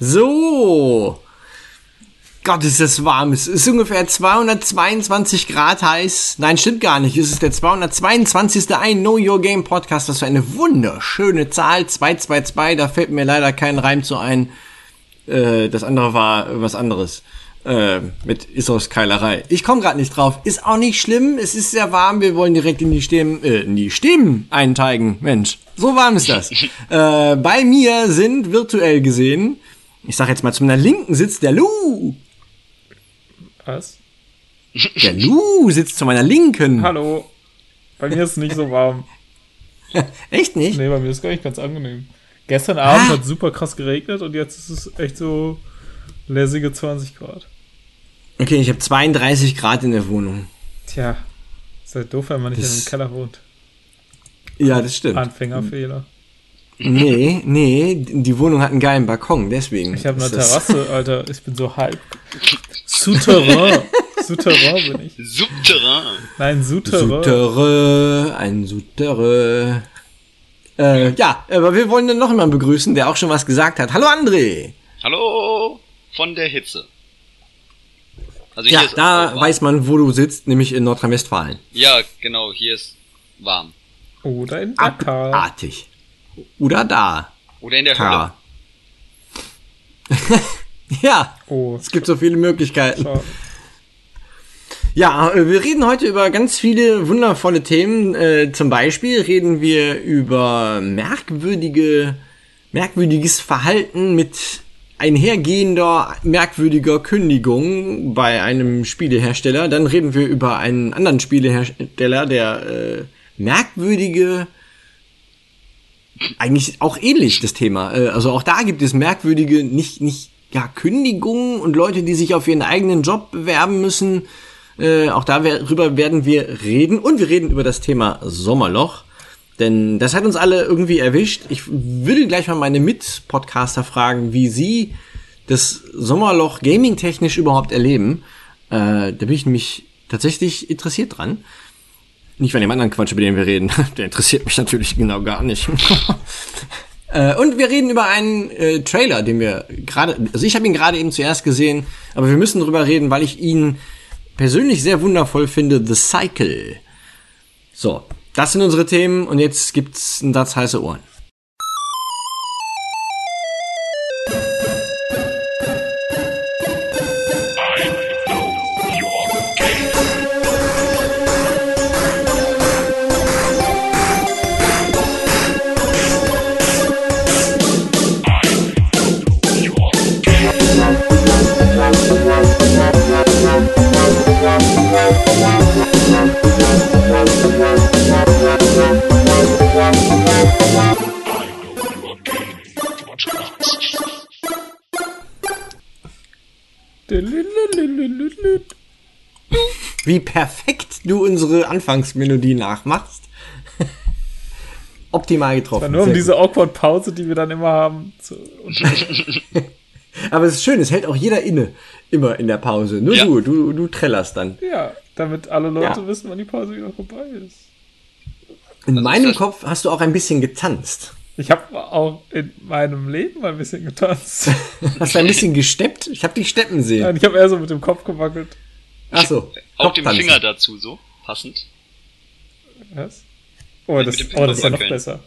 So. Gott, ist das warm. Es ist ungefähr 222 Grad heiß. Nein, stimmt gar nicht. Es ist der 222. I Know Your Game Podcast. Das ist eine wunderschöne Zahl. 222. Da fällt mir leider kein Reim zu ein. Äh, das andere war was anderes. Äh, mit Isos Keilerei. Ich komme gerade nicht drauf. Ist auch nicht schlimm. Es ist sehr warm. Wir wollen direkt in die Stimmen, äh, in die Stimmen einteigen. Mensch, so warm ist das. äh, bei mir sind virtuell gesehen, ich sag jetzt mal zu meiner Linken sitzt der Lou. Was? Der Lou sitzt zu meiner Linken. Hallo. Bei mir ist es nicht so warm. Echt nicht? Nee, bei mir ist gar nicht ganz angenehm. Gestern Abend ah. hat super krass geregnet und jetzt ist es echt so lässige 20 Grad. Okay, ich habe 32 Grad in der Wohnung. Tja, ist halt doof, wenn man nicht das in einem Keller wohnt. Ja, das stimmt. Anfängerfehler. Nee, nee, die Wohnung hat einen geilen Balkon, deswegen. Ich habe eine Terrasse, Alter. Ich bin so halb. Souterrain. Souterrain bin ich. Subterrain. Nein, Souterrain. Souterrain, ein Souterrain. Äh, ja, aber wir wollen dann noch jemanden begrüßen, der auch schon was gesagt hat. Hallo André. Hallo von der Hitze. Also ja, da weiß man, wo du sitzt, nämlich in Nordrhein-Westfalen. Ja, genau, hier ist warm. Oder in Dakar. Abartig. Oder da. Oder in der Hölle. ja, oh, es gibt so viele Möglichkeiten. Schau. Ja, wir reden heute über ganz viele wundervolle Themen. Äh, zum Beispiel reden wir über merkwürdige, merkwürdiges Verhalten mit einhergehender merkwürdiger Kündigung bei einem Spielehersteller. Dann reden wir über einen anderen Spielehersteller, der äh, merkwürdige eigentlich auch ähnlich das Thema. Äh, also auch da gibt es merkwürdige, nicht nicht ja Kündigungen und Leute, die sich auf ihren eigenen Job bewerben müssen. Äh, auch darüber werden wir reden und wir reden über das Thema Sommerloch. Denn das hat uns alle irgendwie erwischt. Ich würde gleich mal meine Mit-Podcaster fragen, wie sie das Sommerloch gaming-technisch überhaupt erleben. Äh, da bin ich nämlich tatsächlich interessiert dran. Nicht von dem anderen Quatsch, über den wir reden. Der interessiert mich natürlich genau gar nicht. äh, und wir reden über einen äh, Trailer, den wir gerade, also ich habe ihn gerade eben zuerst gesehen, aber wir müssen drüber reden, weil ich ihn persönlich sehr wundervoll finde. The Cycle. So, das sind unsere Themen und jetzt gibt's einen Satz heiße Ohren. Wie perfekt du unsere Anfangsmelodie nachmachst. Optimal getroffen. nur um diese awkward Pause, die wir dann immer haben. Aber es ist schön, es hält auch jeder inne. Immer in der Pause. Nur ja. du, du, du trällerst dann. Ja, damit alle Leute ja. wissen, wann die Pause wieder vorbei ist. In Was meinem Kopf hast du auch ein bisschen getanzt. Ich habe auch in meinem Leben mal ein bisschen getanzt. Hast du ein bisschen gesteppt? Ich habe dich steppen sehen. Nein, ich habe eher so mit dem Kopf gewackelt. Ach so. Auch dem Finger dazu so, passend. Was? Oh, das, oh, das ist ja noch besser.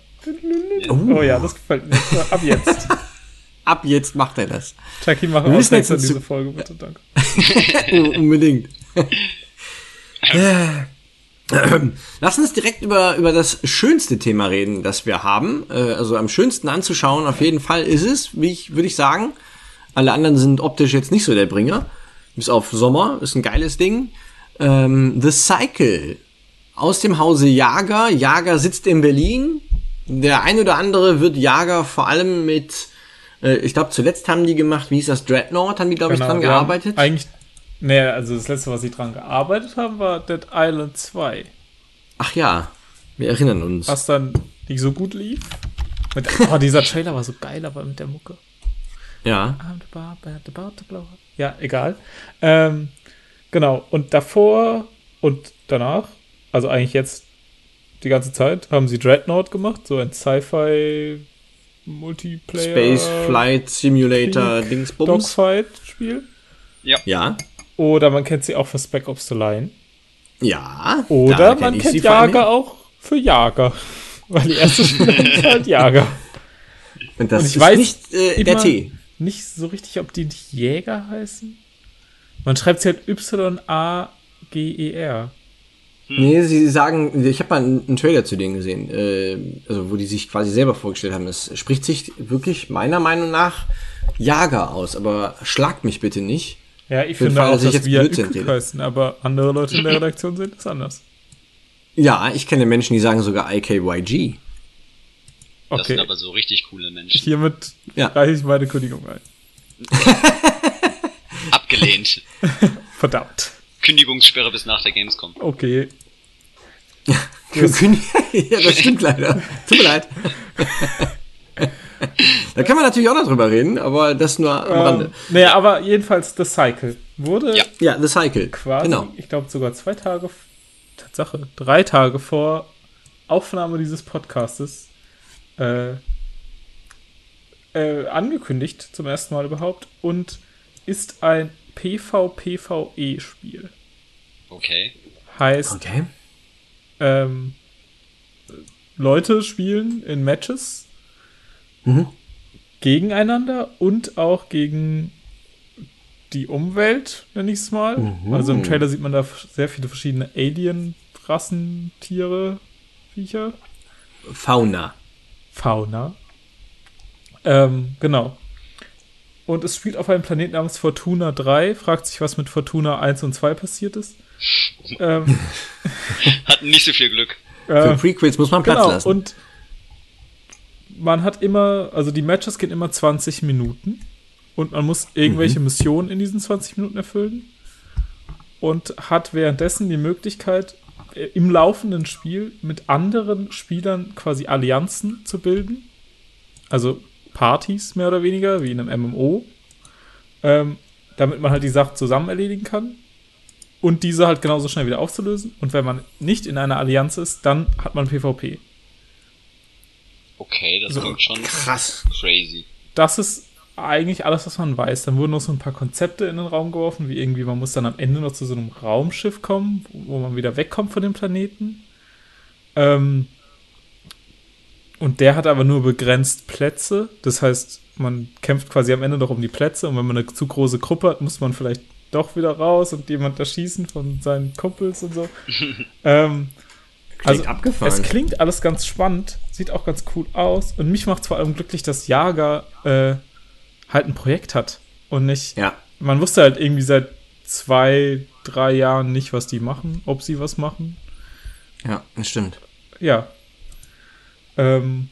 Uh. Oh ja, das gefällt mir. Ab jetzt. Ab jetzt macht er das. Chucky, mach auch jetzt an diese Folge, bitte, danke. Unbedingt. Lass uns direkt über, über das schönste Thema reden, das wir haben. Äh, also am schönsten anzuschauen, auf jeden Fall ist es, wie ich, würde ich sagen. Alle anderen sind optisch jetzt nicht so der Bringer. Bis auf Sommer, ist ein geiles Ding. Ähm, The Cycle aus dem Hause Jager. Jager sitzt in Berlin. Der ein oder andere wird Jager vor allem mit, äh, ich glaube, zuletzt haben die gemacht, wie hieß das, Dreadnought, haben die, glaube genau, ich, dran gearbeitet. Eigentlich Nee, also das letzte, was sie dran gearbeitet haben, war Dead Island 2. Ach ja, wir erinnern uns. Was dann nicht so gut lief. Mit, oh, dieser Trailer war so geil, aber mit der Mucke. Ja. Ja, egal. Ähm, genau, und davor und danach, also eigentlich jetzt die ganze Zeit, haben sie Dreadnought gemacht, so ein Sci-Fi Multiplayer. Space Flight Simulator Dingsbums. Dogfight-Spiel. Ja. Ja. Oder man kennt sie auch für Spec Ops The Line. Ja. Oder kenn man kennt Jager auch für Jager. Weil die erste Spiel ist halt Jager. Und das Und ich ist weiß nicht äh, der immer T. Nicht so richtig, ob die nicht Jäger heißen. Man schreibt sie halt Y-A-G-E-R. Nee, sie sagen, ich habe mal einen, Trailer zu denen gesehen, äh, also wo die sich quasi selber vorgestellt haben. Es spricht sich wirklich meiner Meinung nach Jager aus, aber schlagt mich bitte nicht. Ja, ich finde Fall, auch, dass ich dass jetzt wir Blödsinn heißen, aber andere Leute in der Redaktion sehen es anders. Ja, ich kenne Menschen, die sagen sogar IKYG. Das sind Okay, aber so richtig coole Menschen. hiermit Ja. reiche ich meine Kündigung ein. Abgelehnt. Verdammt. Kündigungssperre bis nach der Gamescom. Okay. Ja, das stimmt leider. Tut mir leid. da kann man natürlich auch noch drüber reden, aber das nur am Rande. Ähm, nee, aber jedenfalls The Cycle wurde Ja. Ja, The Cycle. quasi, Genau. ich glaube sogar zwei Tage, Tatsache, drei Tage vor Aufnahme dieses Podcastes äh, äh, angekündigt, zum ersten Mal überhaupt, und ist ein PvPvE-Spiel. Okay. Heißt, Okay. ähm, Leute spielen in Matches Mhm. gegeneinander und auch gegen die Umwelt, nenne ich es mal. Mhm. Also im Trailer sieht man da sehr viele verschiedene Alien-Rassen, Tiere, Viecher, Fauna. Fauna. Ähm, genau. Und es spielt auf einem Planeten namens Fortuna 3. Fragt sich, was mit Fortuna 1 und 2 passiert ist. ähm, Hatten nicht so viel Glück. Für äh, Prequels muss man Platz genau, lassen. und man hat immer, also die Matches gehen immer 20 Minuten und man muss irgendwelche Mhm. Missionen in diesen 20 Minuten erfüllen und hat währenddessen die Möglichkeit, äh, im laufenden Spiel mit anderen Spielern quasi Allianzen zu bilden. Also Partys mehr oder weniger, wie in einem MMO. Ähm, damit man halt die Sachen zusammen erledigen kann. Und diese halt genauso schnell wieder aufzulösen. Und wenn man nicht in einer Allianz ist, dann hat man PvP. Okay, das So, klingt schon Krass. crazy. das ist eigentlich alles, was man weiß. Dann wurden noch so ein paar Konzepte in den Raum geworfen, wie irgendwie, man muss dann am Ende noch zu so einem Raumschiff kommen, wo man wieder wegkommt von dem Planeten. Ähm, und der hat aber nur begrenzt Plätze. Das heißt, man kämpft quasi am Ende noch um die Plätze und wenn man eine zu große Gruppe hat, muss man vielleicht doch wieder raus und jemand erschießen von seinen Kumpels und so. ähm, also, abgefahren. es klingt alles ganz spannend, sieht auch ganz cool aus und mich macht vor allem glücklich, dass Jager äh, halt ein Projekt hat und nicht. Ja. Man wusste halt irgendwie seit zwei, drei Jahren nicht, was die machen, ob sie was machen. Ja, das stimmt. Ja. Ähm,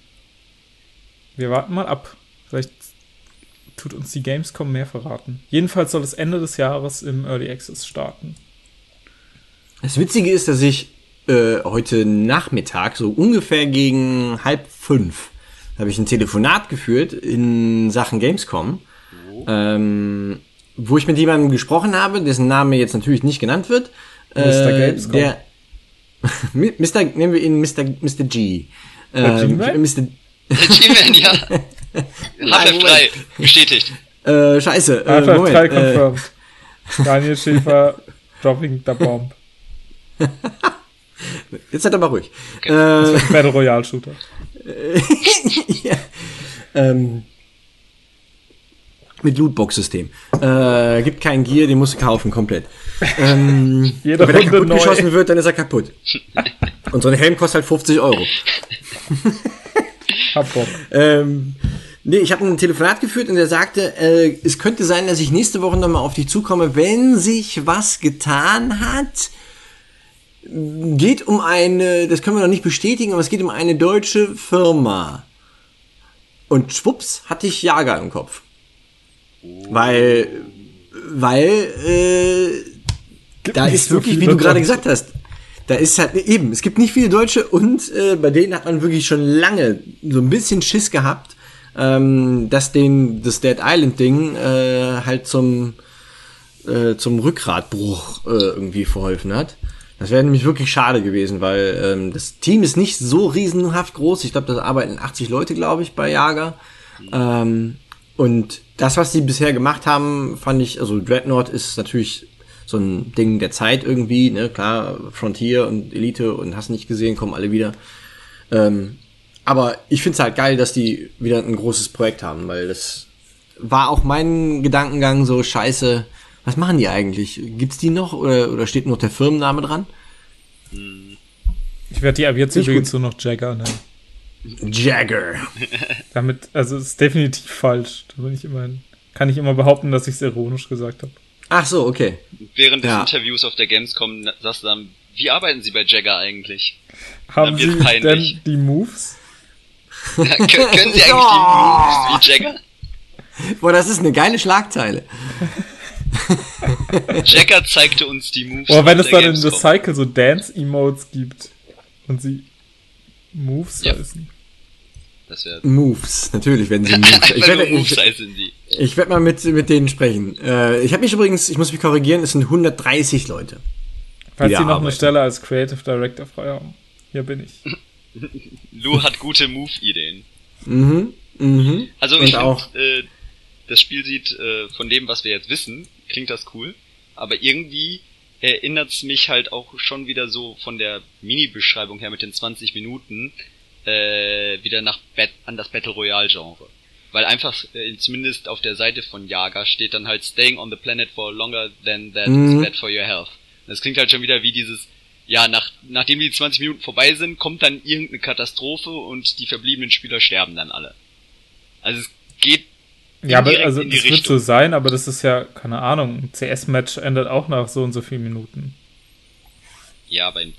wir warten mal ab. Vielleicht tut uns die Gamescom mehr verraten. Jedenfalls soll es Ende des Jahres im Early Access starten. Das Witzige ist, dass ich äh, heute Nachmittag, so ungefähr gegen halb fünf, habe ich ein Telefonat geführt in Sachen Gamescom, ähm, wo ich mit jemandem gesprochen habe, dessen Name jetzt natürlich nicht genannt wird. Mr. Äh, Gamescom. Der, Mr. Nennen wir ihn Mr. Mr. G. Ähm, G-Man? Mr. G-Man, ja. Half-Life 3, bestätigt. Äh, scheiße. Äh, Half-Life Moment, 3 äh, confirmed. Daniel Schäfer dropping the bomb. jetzt seid aber ruhig. Okay. Äh, Battle Royale Shooter. ja. ähm, mit Lootbox-System. Äh, gibt keinen Gear, den musst du kaufen, komplett. Ähm, Jede wenn er kaputt neu. geschossen wird, dann ist er kaputt. Und so ein Helm kostet halt 50 Euro. Hab Bock. Ähm, nee, ich habe ein Telefonat geführt und er sagte, äh, es könnte sein, dass ich nächste Woche nochmal auf dich zukomme, wenn sich was getan hat. Geht um eine, das können wir noch nicht bestätigen, aber es geht um eine deutsche Firma. Und schwupps, hatte ich Jager im Kopf. Weil, weil, äh, da ist so wirklich, wie du gerade gesagt hast, da ist halt eben, es gibt nicht viele Deutsche und äh, bei denen hat man wirklich schon lange so ein bisschen Schiss gehabt, ähm, dass den das Dead Island Ding äh, halt zum äh, zum Rückgratbruch äh, irgendwie verholfen hat. Das wäre nämlich wirklich schade gewesen, weil ähm, das Team ist nicht so riesenhaft groß. Ich glaube, da arbeiten 80 Leute, glaube ich, bei Jager. Ähm, und das, was die bisher gemacht haben, fand ich, also Dreadnought ist natürlich so ein Ding der Zeit irgendwie, ne, klar, Frontier und Elite und hast nicht gesehen, kommen alle wieder. Ähm, aber ich finde es halt geil, dass die wieder ein großes Projekt haben, weil das war auch mein Gedankengang so scheiße. Was machen die eigentlich? Gibt's die noch oder, oder steht noch der Firmenname dran? Ich werde die ab jetzt Nicht übrigens nur noch Jagger nennen. Jagger. Damit, also es ist definitiv falsch. Da bin ich immerhin, kann ich immer behaupten, dass ich es ironisch gesagt habe. Ach so, okay. Während des Ja. Interviews auf der Gamescom du dann, wie arbeiten Sie bei Jagger eigentlich? Haben Sie peinlich. denn die Moves? Ja, können, können Sie eigentlich Oh. die Moves wie Jagger? Boah, das ist eine geile Schlagzeile. Jagger zeigte uns die Moves. Oder wenn es dann in The Gamescom. Cycle so Dance-Emotes gibt und sie Moves Ja. heißen. Das wäre Moves, natürlich werden sie Moves. Ich werde, Moves ich, heißen die. ich werde mal mit, mit denen sprechen. Äh, ich habe mich übrigens, ich muss mich korrigieren, es sind 130 Leute. Falls Sie noch eine. Stelle als Creative Director frei haben. Hier bin ich. Lou hat gute Move-Ideen. Mhm, mhm. Also Und ich finde, auch- äh, das Spiel sieht äh, von dem, was wir jetzt wissen, klingt das cool. Aber irgendwie erinnert's mich halt auch schon wieder so von der Mini-Beschreibung her mit den 20 Minuten äh, wieder nach Bat an das Battle Royale-Genre. Weil einfach, äh, zumindest auf der Seite von Yaga steht dann halt Staying on the planet for longer than that Mhm. is bad for your health. Das klingt halt schon wieder wie dieses, ja, nach, nachdem die 20 Minuten vorbei sind, kommt dann irgendeine Katastrophe und die verbliebenen Spieler sterben dann alle. Also es geht Ja, aber also das wird so sein, aber das ist ja, keine Ahnung, ein CS-Match endet auch nach so und so vielen Minuten. Ja, beim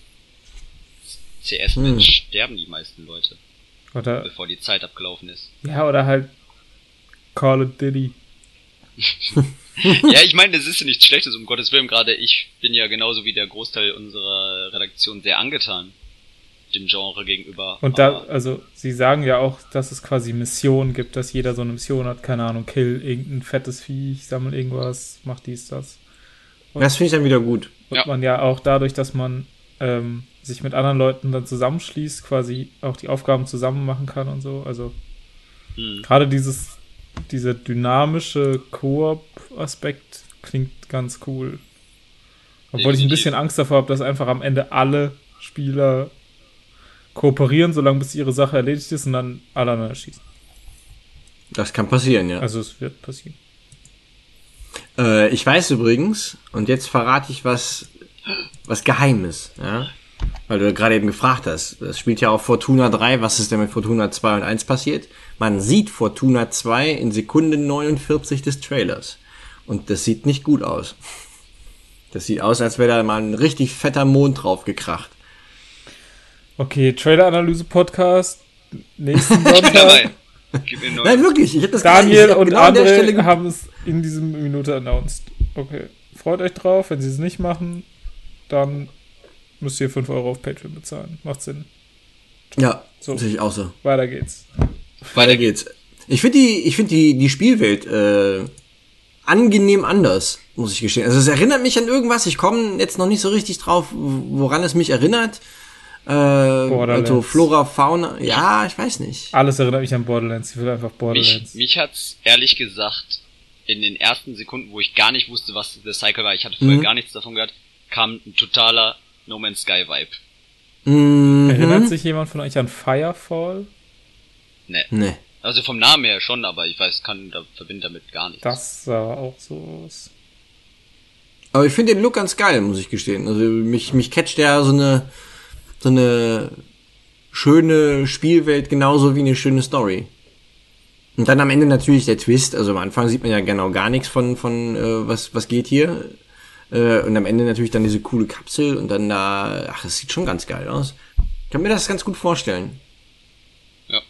CS-Match sterben die meisten Leute, Oder, bevor die Zeit abgelaufen ist. ja, oder halt Call of Duty. ja, ich meine, das ist ja nichts Schlechtes, um Gottes Willen. Gerade ich bin ja genauso wie der Großteil unserer Redaktion sehr angetan dem Genre gegenüber. Und da, also, sie sagen ja auch, dass es quasi Missionen gibt, dass jeder so eine Mission hat, keine Ahnung, kill irgendein fettes Viech, sammel irgendwas, mach dies, das. Das finde ich dann wieder gut. Und Ja. man ja auch dadurch, dass man ähm, sich mit anderen Leuten dann zusammenschließt, quasi auch die Aufgaben zusammen machen kann und so. Also hm, gerade dieses, dieser dynamische Koop-Aspekt klingt ganz cool. Obwohl ich ein bisschen Angst davor habe, dass einfach am Ende alle Spieler kooperieren, solange bis ihre Sache erledigt ist und dann alle aneinander schießen. Das kann passieren, ja. Also es wird passieren. Äh, ich weiß übrigens, und jetzt verrate ich was, was Geheimes, ja. Weil du gerade eben gefragt hast. Das spielt ja auch Fortuna 3. Was ist denn mit Fortuna 2 und 1 passiert? Man sieht Fortuna 2 in Sekunde 49 des Trailers. Und das sieht nicht gut aus. Das sieht aus, als wäre da mal ein richtig fetter Mond drauf gekracht. Okay, Trailer-Analyse-Podcast. Nächsten ich bin Sonntag. dabei. Gib mir einen Nein, wirklich. Ich hab das Daniel ich hab und genau an der Stelle andere ge- haben es in diesem Minute announced. Okay. Freut euch drauf. Wenn sie es nicht machen, dann müsst ihr 5 Euro auf Patreon bezahlen. Macht Sinn. Ja, So. sehe ich auch so. Weiter geht's. Weiter geht's. Ich finde die, ich finde die, die Spielwelt äh, angenehm anders, muss ich gestehen. Also es erinnert mich an irgendwas. Ich komme jetzt noch nicht so richtig drauf, woran es mich erinnert. Äh, also Flora, Fauna. Ja, ich weiß nicht. Alles erinnert mich an Borderlands. Ich will einfach Mich, Borderlands. mich hat's ehrlich gesagt in den ersten Sekunden, wo ich gar nicht wusste, was The Cycle war, ich hatte vorher Mhm. gar nichts davon gehört, kam ein totaler No Man's Sky Vibe. Mhm. Erinnert sich jemand von euch an Firefall? Ne. Nee. Also vom Namen her schon, aber ich weiß, kann da verbinde damit gar nichts. Das sah auch so aus. Aber ich finde den Look ganz geil, muss ich gestehen. Also mich, mich catcht ja so eine, so eine schöne Spielwelt genauso wie eine schöne Story. Und dann am Ende natürlich der Twist. Also am Anfang sieht man ja genau gar nichts von, von äh, was, was geht hier. Äh, und am Ende natürlich dann diese coole Kapsel und dann da, ach, das sieht schon ganz geil aus. Ich kann mir das ganz gut vorstellen. Ja.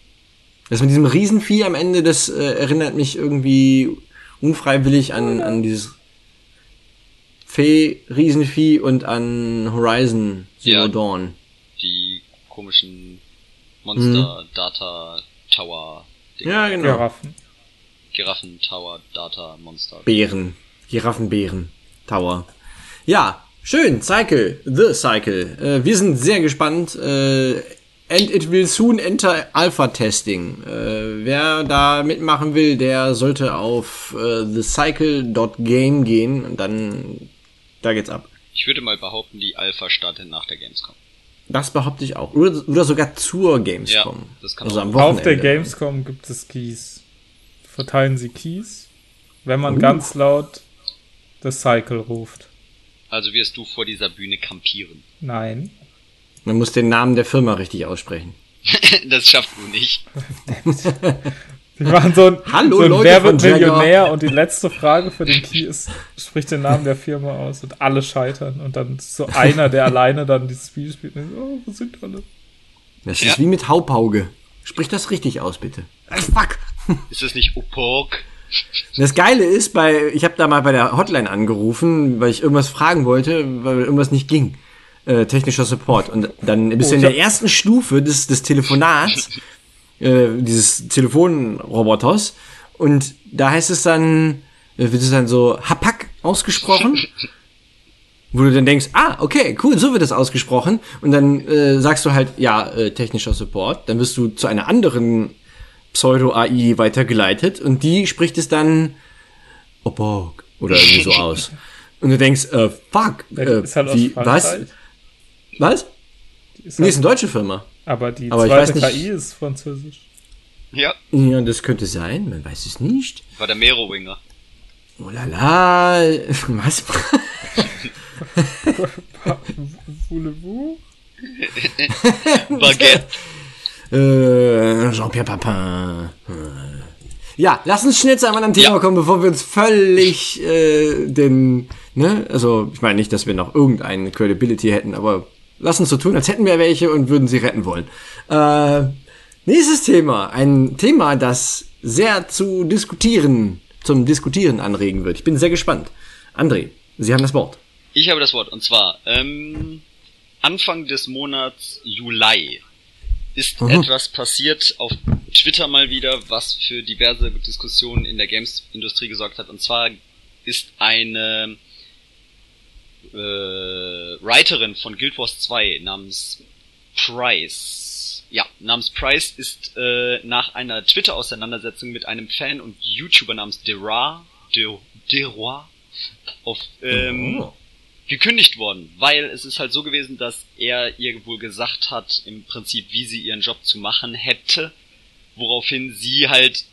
Das mit diesem Riesenvieh am Ende, das äh, erinnert mich irgendwie unfreiwillig an, an dieses Fee, Riesenvieh und an Horizon Zero Ja. Dawn. Die komischen Monster, Data, Tower, Dinge. Ja, genau. Giraffen. Giraffen, Tower, Data, Monster. Bären. Giraffenbären. Tower. Ja, Schön, Cycle, The Cycle. Äh, wir sind sehr gespannt. Äh, and it will soon enter Alpha Testing. Äh, wer da mitmachen will, der sollte auf äh, thecycle.game gehen und dann da geht's ab. Ich würde mal behaupten, die Alpha startet nach der Gamescom. Das behaupte ich auch. Oder, oder sogar zur Gamescom. Ja, das kann also am Auf der Wochenende. Gamescom gibt es Keys. Verteilen sie Keys, wenn man ganz laut das Cycle ruft. Also wirst du vor dieser Bühne kampieren. Nein. Man muss den Namen der Firma richtig aussprechen. das schaffst du nicht. Die machen so ein, Hallo, so ein Leute Wer wird. Millionär und die letzte Frage für den Key ist, sprich den Namen der Firma aus und alle scheitern und dann ist so einer, der alleine dann dieses Spiel spielt und so, oh, wo sind alle? Das Ja. ist wie mit Haupauge. Sprich das richtig aus, bitte. Ey, fuck. Ist das nicht Opork? Das Geile ist, bei ich habe da mal bei der Hotline angerufen, weil ich irgendwas fragen wollte, weil irgendwas nicht ging. Äh, technischer Support. Und dann bist Oh, du in ich der ersten Stufe des, des Telefonats, äh, dieses Telefonroboters. Und da heißt es dann, äh, wird es dann so Hapak ausgesprochen. Wo du dann denkst, ah, okay, cool, so wird das ausgesprochen. Und dann äh, sagst du halt, ja, äh, technischer Support. Dann wirst du zu einer anderen Pseudo-AI weitergeleitet und die spricht es dann Oborg oder irgendwie so aus. Und du denkst, äh, fuck, äh, ist halt wie, was? Was? Die Ist Nee, halt, ist eine deutsche Firma. aber die aber ich zweite weiß nicht- KI ist französisch. Ja, Ja, das könnte sein, man weiß es nicht. war der Merowinger. Oh la la, was? Voulez-vous? Baguette. Äh, Jean-Pierre Papin. Äh. Ja, lass uns schnell zu einem anderen Thema Ja. kommen, bevor wir uns völlig äh, den, ne, also ich meine nicht, dass wir noch irgendeine Credibility hätten, aber lass uns so tun, als hätten wir welche und würden sie retten wollen. Äh, nächstes Thema, ein Thema, das sehr zu diskutieren, zum Diskutieren anregen wird. Ich bin sehr gespannt. André, Sie haben das Wort. Ich habe das Wort. Und zwar, ähm, Anfang des Monats Juli ist Mhm. etwas passiert auf Twitter mal wieder, was für diverse Diskussionen in der Games-Industrie gesorgt hat. Und zwar ist eine äh, Writerin von Guild Wars 2 namens Price. Ja, namens Price ist äh, nach einer Twitter-Auseinandersetzung mit einem Fan und YouTuber namens Dera, De, Deroy auf ähm, Oh. Gekündigt worden, weil es ist halt so gewesen, dass er ihr wohl gesagt hat, im Prinzip, wie sie ihren Job zu machen hätte, woraufhin sie halt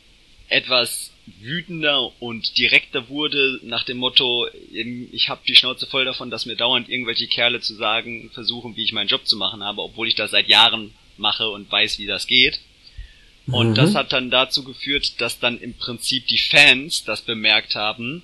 etwas wütender und direkter wurde nach dem Motto, ähm, ich habe die Schnauze voll davon, dass mir dauernd irgendwelche Kerle zu sagen versuchen, wie ich meinen Job zu machen habe, obwohl ich das seit Jahren mache und weiß, wie das geht. Und Mhm. das hat dann dazu geführt, dass dann im Prinzip die Fans das bemerkt haben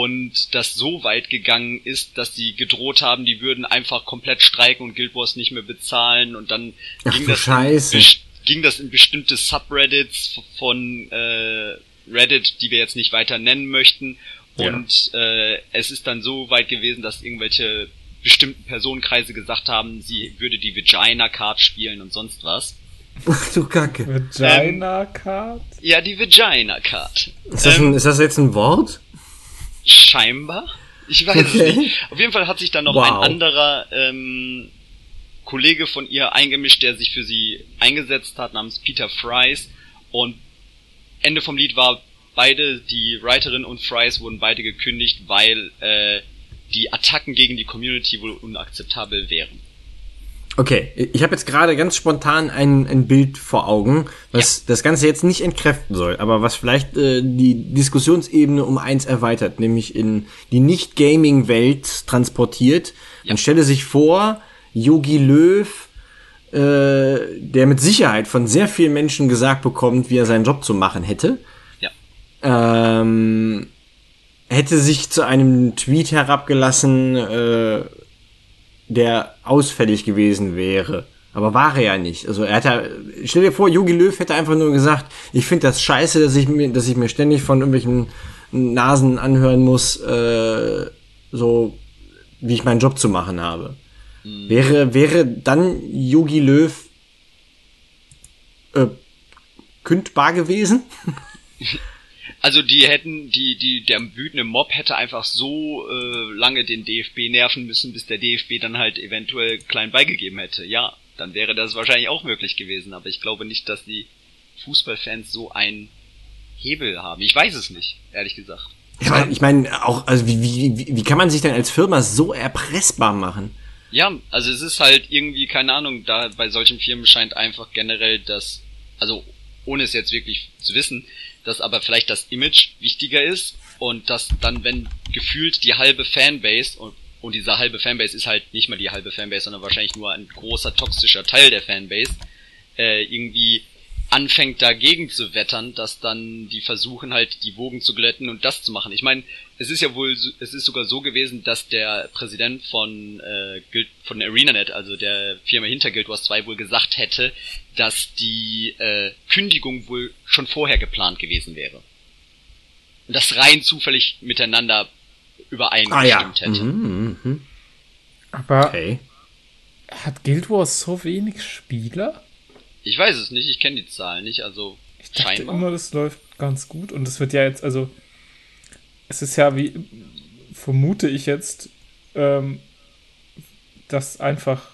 und das so weit gegangen ist, dass sie gedroht haben, die würden einfach komplett streiken und Guild Wars nicht mehr bezahlen und dann Ach ging, das. In, ging das in bestimmte Subreddits von äh, Reddit, die wir jetzt nicht weiter nennen möchten Ja. und äh, es ist dann so weit gewesen, dass irgendwelche bestimmten Personenkreise gesagt haben, sie würde die Vagina Card spielen und sonst was. Ach du Kacke. Vagina Card? Ja, die Vagina Card. Ist das, ein, ist das jetzt ein Wort? Scheinbar. Ich weiß Okay. es nicht. Auf jeden Fall hat sich dann noch Wow. ein anderer ähm, Kollege von ihr eingemischt, der sich für sie eingesetzt hat, namens Peter Fries. Und Ende vom Lied war, beide, die Writerin und Fries, wurden beide gekündigt, weil äh, die Attacken gegen die Community wohl unakzeptabel wären. Okay, ich habe jetzt gerade ganz spontan ein, ein Bild vor Augen, was das Ganze jetzt nicht entkräften soll, aber was vielleicht äh, die Diskussionsebene um eins erweitert, nämlich in die Nicht-Gaming-Welt transportiert. Man stelle sich vor, Yogi Löw, äh, der mit Sicherheit von sehr vielen Menschen gesagt bekommt, wie er seinen Job zu machen hätte, Ja. ähm, hätte sich zu einem Tweet herabgelassen, äh, der ausfällig gewesen wäre. Aber war er ja nicht. Also er hat ja, stell dir vor, Jogi Löw hätte einfach nur gesagt, ich finde das scheiße, dass ich mir, dass ich mir ständig von irgendwelchen Nasen anhören muss, äh, so wie ich meinen Job zu machen habe. Wäre, wäre dann Yogi Löw äh, kündbar gewesen? Also die hätten, die, die, der wütende Mob hätte einfach so äh, lange den DFB nerven müssen, bis der DFB dann halt eventuell klein beigegeben hätte. Ja, dann wäre das wahrscheinlich auch möglich gewesen, aber ich glaube nicht, dass die Fußballfans so einen Hebel haben. Ich weiß es nicht, ehrlich gesagt. Ich meine, auch, also wie, wie, wie kann man sich denn als Firma so erpressbar machen? Ja, also es ist halt irgendwie, keine Ahnung, da bei solchen Firmen scheint einfach generell das, also ohne es jetzt wirklich zu wissen, dass aber vielleicht das Image wichtiger ist und dass dann, wenn gefühlt die halbe Fanbase und, und diese halbe Fanbase ist halt nicht mal die halbe Fanbase, sondern wahrscheinlich nur ein großer toxischer Teil der Fanbase, äh, irgendwie anfängt dagegen zu wettern, dass dann die versuchen halt die Wogen zu glätten und das zu machen. Ich meine, es ist ja wohl, es ist sogar so gewesen, dass der Präsident von äh, Guild, von ArenaNet, also der Firma hinter Guild Wars 2, wohl gesagt hätte, dass die äh, Kündigung wohl schon vorher geplant gewesen wäre. Und das rein zufällig miteinander übereingestimmt ah, ja. hätte. Mhm, mh. Aber okay. hat Guild Wars so wenig Spieler? Ich weiß es nicht, ich kenne die Zahlen nicht, also ich dachte scheinbar. immer, das läuft ganz gut und es wird ja jetzt, also es ist ja wie, vermute ich jetzt, ähm, dass einfach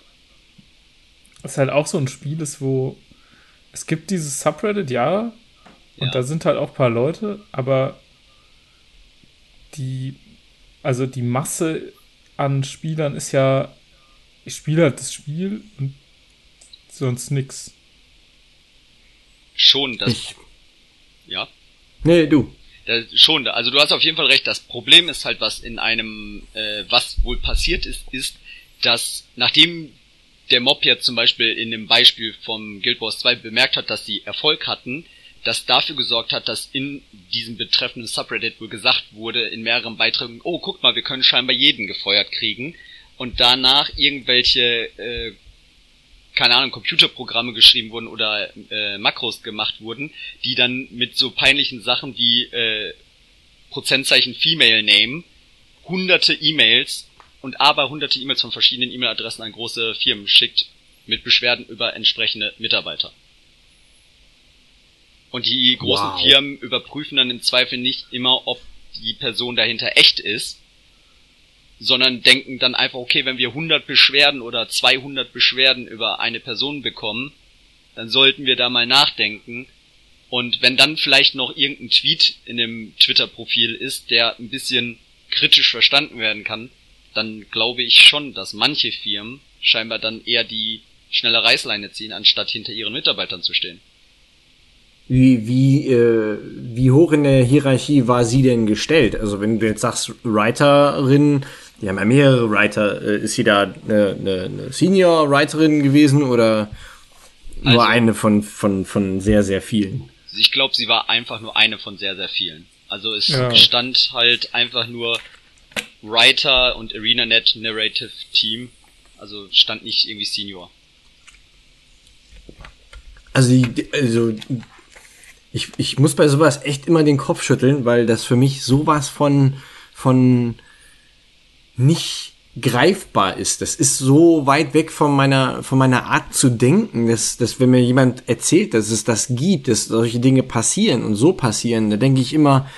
es halt auch so ein Spiel ist, wo es gibt dieses Subreddit, ja, und ja. da sind halt auch ein paar Leute, aber die, also die Masse an Spielern ist ja, ich spiele halt das Spiel und sonst nix schon das. Ich. Ja. Nee, du. Das, schon, also du hast auf jeden Fall recht. Das Problem ist halt, was in einem, äh, was wohl passiert ist, ist, dass nachdem der Mob jetzt zum Beispiel in dem Beispiel vom Guild Wars 2 bemerkt hat, dass sie Erfolg hatten, das dafür gesorgt hat, dass in diesem betreffenden Subreddit wohl gesagt wurde, in mehreren Beiträgen, oh, guck mal, wir können scheinbar jeden gefeuert kriegen. Und danach irgendwelche äh, keine Ahnung, Computerprogramme geschrieben wurden oder äh, Makros gemacht wurden, die dann mit so peinlichen Sachen wie äh, Prozentzeichen Female Name hunderte E-Mails und aber hunderte E-Mails von verschiedenen E-Mail-Adressen an große Firmen schickt mit Beschwerden über entsprechende Mitarbeiter. Und die großen wow. Firmen überprüfen dann im Zweifel nicht immer, ob die Person dahinter echt ist, sondern denken dann einfach, okay, wenn wir 100 Beschwerden oder 200 Beschwerden über eine Person bekommen, dann sollten wir da mal nachdenken. Und wenn dann vielleicht noch irgendein Tweet in dem Twitter-Profil ist, der ein bisschen kritisch verstanden werden kann, dann glaube ich schon, dass manche Firmen scheinbar dann eher die schnelle Reißleine ziehen, anstatt hinter ihren Mitarbeitern zu stehen. Wie, wie, äh, wie hoch in der Hierarchie war sie denn gestellt? Also wenn du jetzt sagst, Writerin, die haben ja mehrere Writer. Äh, ist sie da eine, eine, eine Senior-Writerin gewesen oder nur also, eine von, von, von sehr, sehr vielen? Ich glaube, sie war einfach nur eine von sehr, sehr vielen. Also es ja. stand halt einfach nur Writer und ArenaNet Narrative Team. Also stand nicht irgendwie Senior. Also, die, also ich, ich muss bei sowas echt immer den Kopf schütteln, weil das für mich sowas von, von nicht greifbar ist. Das ist so weit weg von meiner, von meiner Art zu denken, dass, dass wenn mir jemand erzählt, dass es das gibt, dass solche Dinge passieren und so passieren, da denke ich immer,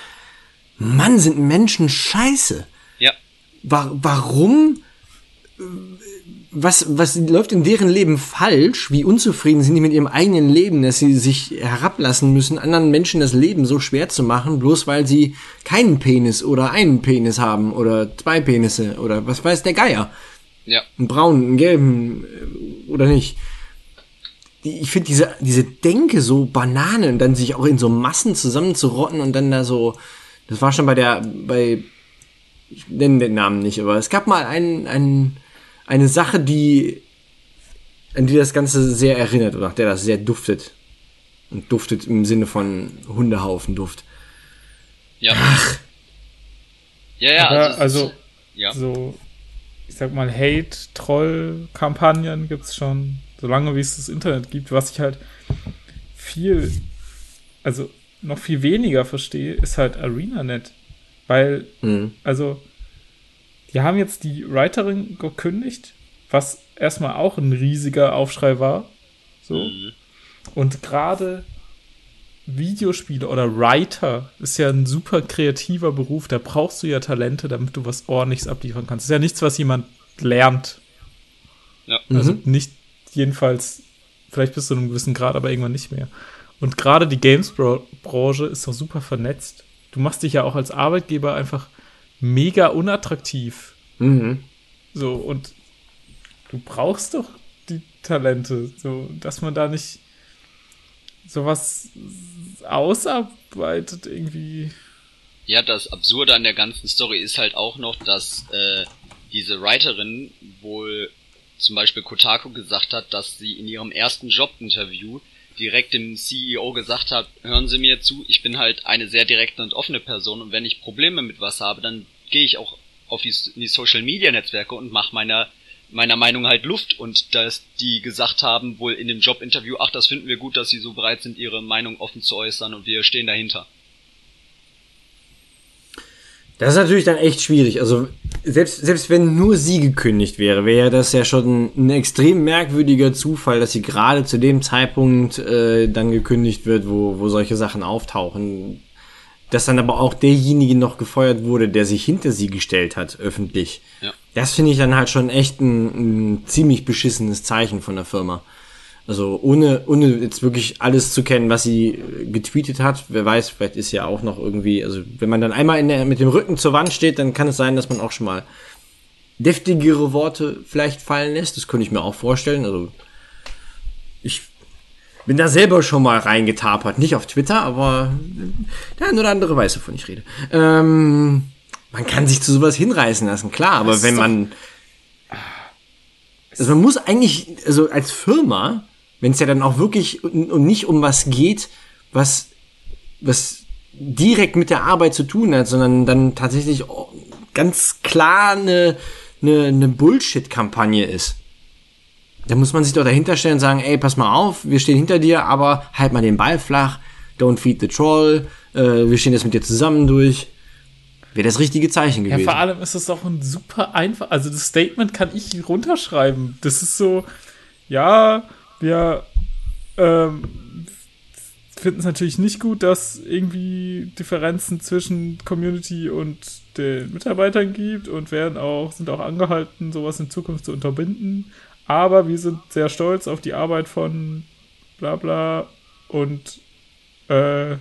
Mann, sind Menschen scheiße. Ja. Wa warum was, was läuft in deren Leben falsch? Wie unzufrieden sind die mit ihrem eigenen Leben, dass sie sich herablassen müssen, anderen Menschen das Leben so schwer zu machen, bloß weil sie keinen Penis oder einen Penis haben oder zwei Penisse oder was weiß der Geier. Ja. Einen braunen, einen gelben äh, oder nicht. Ich finde diese, diese Denke so Banane und dann sich auch in so Massen zusammenzurotten und dann da so, das war schon bei der, bei, ich nenne den Namen nicht, aber es gab mal einen, einen, eine Sache, die an die das Ganze sehr erinnert oder nach der das sehr duftet. Und duftet im Sinne von Hundehaufen Duft. Ja. Ach. Ja, ja, also, also ja. so, ich sag mal, Hate-Troll-Kampagnen gibt's schon, solange wie es das Internet gibt. Was ich halt viel, also noch viel weniger verstehe, ist halt ArenaNet. Weil, mhm. also, die haben jetzt die Writerin gekündigt, was erstmal auch ein riesiger Aufschrei war. So. Mhm. Und gerade Videospiele oder Writer ist ja ein super kreativer Beruf. Da brauchst du ja Talente, damit du was ordentliches abliefern kannst. Das ist ja nichts, was jemand lernt. Ja. Also mhm. nicht jedenfalls, vielleicht bis zu einem gewissen Grad, aber irgendwann nicht mehr. Und gerade die Games-Branche ist doch super vernetzt. Du machst dich ja auch als Arbeitgeber einfach mega unattraktiv. Mhm. So, und du brauchst doch die Talente, so, dass man da nicht sowas ausarbeitet irgendwie. Ja, das Absurde an der ganzen Story ist halt auch noch, dass äh, diese Writerin wohl zum Beispiel Kotaku gesagt hat, dass sie in ihrem ersten Jobinterview direkt dem CEO gesagt hat, hören Sie mir zu, ich bin halt eine sehr direkte und offene Person und wenn ich Probleme mit was habe, dann gehe ich auch auf die, die Social Media Netzwerke und mache meiner meiner Meinung halt Luft und dass die gesagt haben wohl in dem Jobinterview, ach, das finden wir gut, dass sie so bereit sind, ihre Meinung offen zu äußern und wir stehen dahinter. Das ist natürlich dann echt schwierig. Also selbst, selbst wenn nur sie gekündigt wäre, wäre das ja schon ein extrem merkwürdiger Zufall, dass sie gerade zu dem Zeitpunkt äh, dann gekündigt wird, wo, wo solche Sachen auftauchen. Dass dann aber auch derjenige noch gefeuert wurde, der sich hinter sie gestellt hat, öffentlich. Ja. Das finde ich dann halt schon echt ein, ein ziemlich beschissenes Zeichen von der Firma. Also ohne, ohne jetzt wirklich alles zu kennen, was sie getweetet hat. Wer weiß, vielleicht ist ja auch noch irgendwie, also wenn man dann einmal in der, mit dem Rücken zur Wand steht, dann kann es sein, dass man auch schon mal deftigere Worte vielleicht fallen lässt. Das könnte ich mir auch vorstellen. Also ich bin da selber schon mal reingetapert. Nicht auf Twitter, aber der eine oder andere weiß, wovon ich rede. Ähm, man kann sich zu sowas hinreißen lassen, klar, aber wenn man also man muss eigentlich, also als Firma, wenn es ja dann auch wirklich und nicht um was geht, was, was direkt mit der Arbeit zu tun hat, sondern dann tatsächlich ganz klar eine, eine, eine Bullshit-Kampagne ist. Da muss man sich doch dahinter stellen und sagen, ey, pass mal auf, wir stehen hinter dir, aber halt mal den Ball flach, don't feed the troll, äh, wir stehen jetzt mit dir zusammen durch. Wäre das richtige Zeichen gewesen. Ja, vor allem ist es auch ein super einfach, also das Statement kann ich runterschreiben. Das ist so, ja, wir ähm, finden es natürlich nicht gut, dass irgendwie Differenzen zwischen Community und den Mitarbeitern gibt und werden auch, sind auch angehalten, sowas in Zukunft zu unterbinden. Aber wir sind sehr stolz auf die Arbeit von bla bla und äh,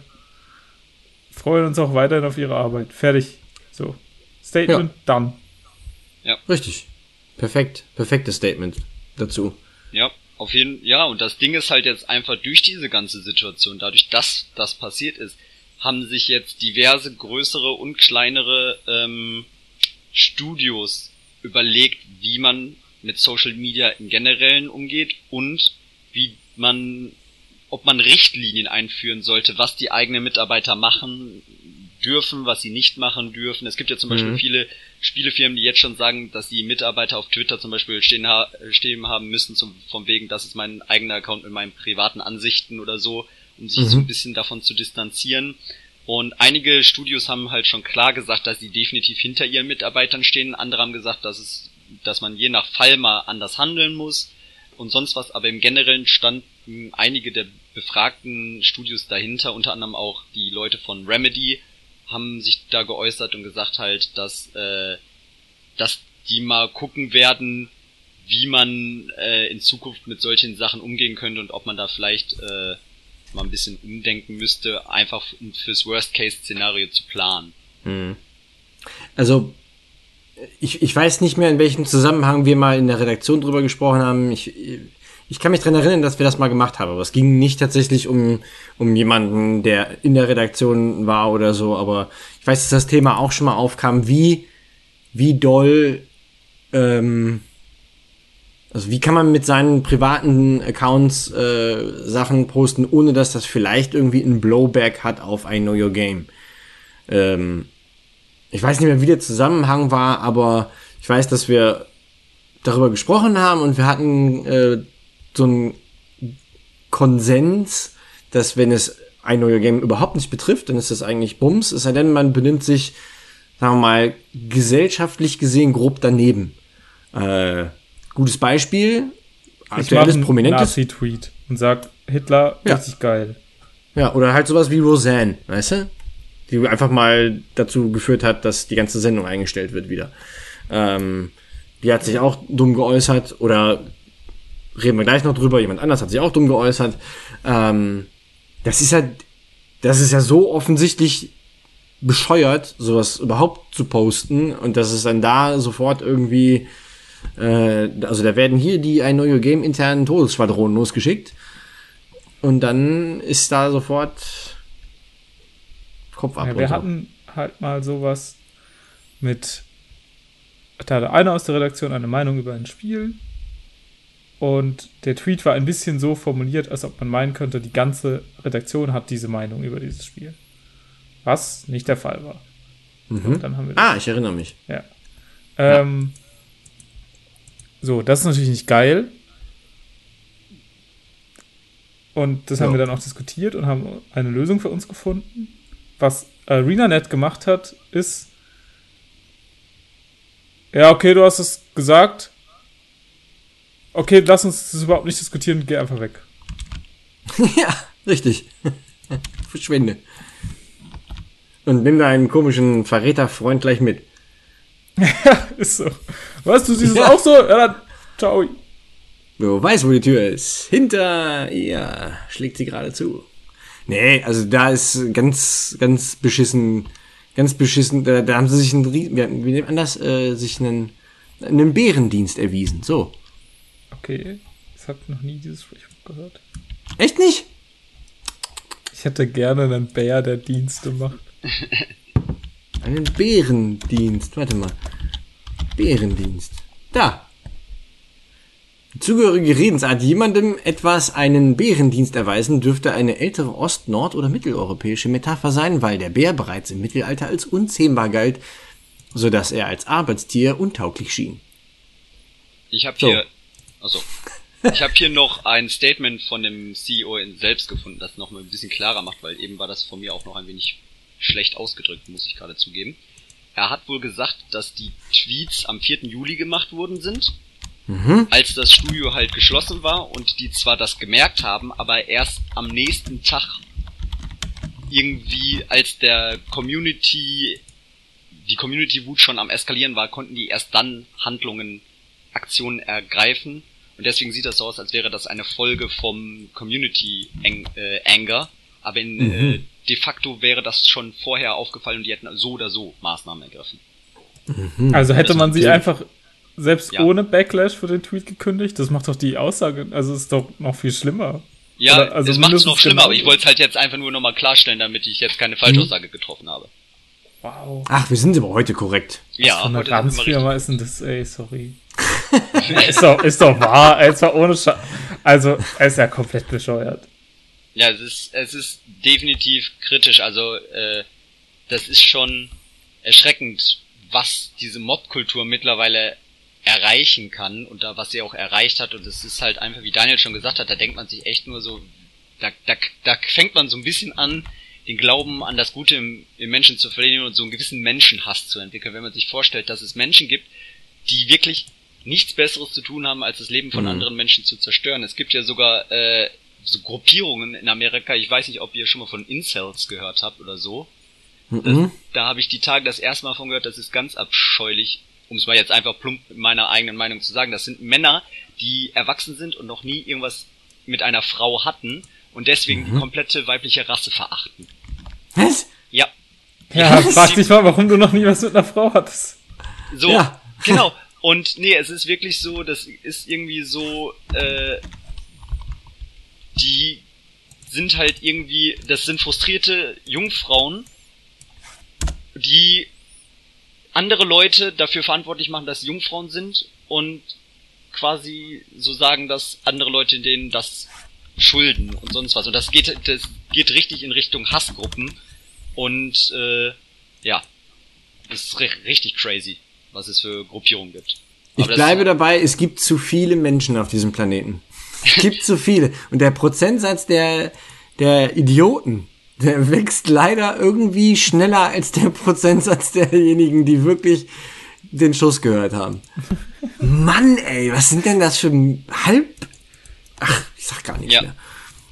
freuen uns auch weiterhin auf ihre Arbeit. Fertig. So. Statement ja. done. Ja. Richtig. Perfekt. Perfektes Statement dazu. Ja, auf jeden ja, und das Ding ist halt jetzt einfach durch diese ganze Situation, dadurch, dass das passiert ist, haben sich jetzt diverse größere und kleinere ähm, Studios überlegt, wie man mit Social Media im Generellen umgeht und wie man, ob man Richtlinien einführen sollte, was die eigenen Mitarbeiter machen dürfen, was sie nicht machen dürfen. Es gibt ja zum Beispiel mhm. viele Spielefirmen, die jetzt schon sagen, dass die Mitarbeiter auf Twitter zum Beispiel stehen, ha stehen haben müssen, zum, vom wegen, das ist mein eigener Account mit meinen privaten Ansichten oder so, um sich mhm. so ein bisschen davon zu distanzieren. Und einige Studios haben halt schon klar gesagt, dass sie definitiv hinter ihren Mitarbeitern stehen. Andere haben gesagt, dass es, dass man je nach Fall mal anders handeln muss und sonst was. Aber im Generellen standen einige der befragten Studios dahinter, unter anderem auch die Leute von Remedy, haben sich da geäußert und gesagt halt, dass, äh, dass die mal gucken werden, wie man äh, in Zukunft mit solchen Sachen umgehen könnte und ob man da vielleicht äh, mal ein bisschen umdenken müsste, einfach fürs Worst-Case-Szenario zu planen. Hm. Also ich, ich weiß nicht mehr, in welchem Zusammenhang wir mal in der Redaktion drüber gesprochen haben. Ich, ich kann mich dran erinnern, dass wir das mal gemacht haben, aber es ging nicht tatsächlich um, um jemanden, der in der Redaktion war oder so, aber ich weiß, dass das Thema auch schon mal aufkam, wie, wie doll, ähm, also wie kann man mit seinen privaten Accounts äh, Sachen posten, ohne dass das vielleicht irgendwie ein Blowback hat auf ein Know Your Game. Ähm, ich weiß nicht mehr, wie der Zusammenhang war, aber ich weiß, dass wir darüber gesprochen haben und wir hatten äh, so ein Konsens, dass wenn es ein neuer Game überhaupt nicht betrifft, dann ist das eigentlich Bums, es sei denn, man benimmt sich, sagen wir mal, gesellschaftlich gesehen grob daneben. Äh, gutes Beispiel, aktuelles, prominentes. Nazi-Tweet und sagt, Hitler, ja. richtig geil. Ja, oder halt sowas wie Roseanne, weißt du? Die einfach mal dazu geführt hat, dass die ganze Sendung eingestellt wird wieder. Ähm, die hat sich auch dumm geäußert oder reden wir gleich noch drüber, jemand anders hat sich auch dumm geäußert. Ähm, das ist ja, das ist ja so offensichtlich bescheuert, sowas überhaupt zu posten und dass es dann da sofort irgendwie, äh, also da werden hier die ein neue Game internen Todesschwadronen losgeschickt und dann ist da sofort Kopf ab. Ja, wir so. hatten halt mal sowas mit, da hatte einer aus der Redaktion eine Meinung über ein Spiel und der Tweet war ein bisschen so formuliert, als ob man meinen könnte, die ganze Redaktion hat diese Meinung über dieses Spiel. Was nicht der Fall war. Mhm. Haben wir Ah, ich erinnere mich. Ja. Ähm, So, das ist natürlich nicht geil. Und das haben Ja. wir dann auch diskutiert und haben eine Lösung für uns gefunden. Was ArenaNet gemacht hat, ist, ja, okay, du hast es gesagt. Okay, lass uns das überhaupt nicht diskutieren, geh einfach weg. ja, richtig. Verschwinde. Und nimm deinen komischen Verräterfreund gleich mit. Ist so. Was, du siehst Ja. es auch so? Ja, dann, ciao. Du weißt, wo die Tür ist. Hinter ihr schlägt sie gerade zu. Nee, also da ist ganz, ganz beschissen, ganz beschissen, da, da haben sie sich einen, wie, man das, äh, sich einen, einen Bärendienst erwiesen. So. Okay, ich habe noch nie dieses Sprichwort gehört. Echt nicht? Ich hätte gerne einen Bär, der Dienste macht. Einen Bärendienst. Warte mal. Bärendienst. Da. Zugehörige Redensart, jemandem etwas einen Bärendienst erweisen, dürfte eine ältere ost-, nord- oder mitteleuropäische Metapher sein, weil der Bär bereits im Mittelalter als unzähmbar galt, so dass er als Arbeitstier untauglich schien. Ich habe So. hier, also, ich habe hier noch ein Statement von dem CEO in- selbst gefunden, das noch mal ein bisschen klarer macht, weil eben war das von mir auch noch ein wenig schlecht ausgedrückt, muss ich gerade zugeben. Er hat wohl gesagt, dass die Tweets am 4. Juli gemacht worden sind, als das Studio halt geschlossen war und die zwar das gemerkt haben, aber erst am nächsten Tag irgendwie, als der Community, die Community-Wut schon am eskalieren war, konnten die erst dann Handlungen, Aktionen ergreifen. Und deswegen sieht das so aus, als wäre das eine Folge vom Community-Anger. Aber in, äh, de facto wäre das schon vorher aufgefallen und die hätten so oder so Maßnahmen ergriffen. Also hätte man sie stimmt. einfach selbst Ja. ohne Backlash für den Tweet gekündigt? Das macht doch die Aussage, also ist doch noch viel schlimmer. Ja, Oder- also es macht es noch schlimmer, aber ich wollte es halt jetzt einfach nur nochmal klarstellen, damit ich jetzt keine Falschaussage getroffen habe. Wow. Ach, wir sind aber heute korrekt. Ja, Von der heute sind wir richtig. Ranzfirma ist denn das, ey, sorry. Ist, doch, ist doch wahr, ey, zwar ohne Scha Also, er ist ja komplett bescheuert. Ja, es ist, es ist definitiv kritisch. Also, äh, das ist schon erschreckend, was diese Mobkultur mittlerweile erreichen kann und da was sie auch erreicht hat. Und es ist halt einfach, wie Daniel schon gesagt hat, da denkt man sich echt nur so, da, da, da fängt man so ein bisschen an, den Glauben an das Gute im, im Menschen zu verlieren und so einen gewissen Menschenhass zu entwickeln, wenn man sich vorstellt, dass es Menschen gibt, die wirklich nichts Besseres zu tun haben, als das Leben von Mhm. anderen Menschen zu zerstören. Es gibt ja sogar äh, so Gruppierungen in Amerika, ich weiß nicht, ob ihr schon mal von Incels gehört habt oder so. Das, Mhm. da habe ich die Tage das erste Mal von gehört, das ist ganz abscheulich, um es mal jetzt einfach plump in meiner eigenen Meinung zu sagen. Das sind Männer, die erwachsen sind und noch nie irgendwas mit einer Frau hatten und deswegen Mhm. die komplette weibliche Rasse verachten. Was? Ja, Ja, frag dich mal, warum du noch nie was mit einer Frau hattest. So, Ja. genau. Und nee, es ist wirklich so, das ist irgendwie so, äh, die sind halt irgendwie, das sind frustrierte Jungfrauen, die andere Leute dafür verantwortlich machen, dass sie Jungfrauen sind und quasi so sagen, dass andere Leute denen das schulden und sonst was. Und das geht, das geht richtig in Richtung Hassgruppen und äh, ja, das ist ri- richtig crazy, was es für Gruppierungen gibt. Ich Aber das- bleibe dabei, es gibt zu viele Menschen auf diesem Planeten. Es gibt zu viele. Und der Prozentsatz der, der Idioten, der wächst leider irgendwie schneller als der Prozentsatz derjenigen, die wirklich den Schuss gehört haben. Mann, ey, was sind denn das für halb... Ach, ich sag gar nichts Ja. mehr.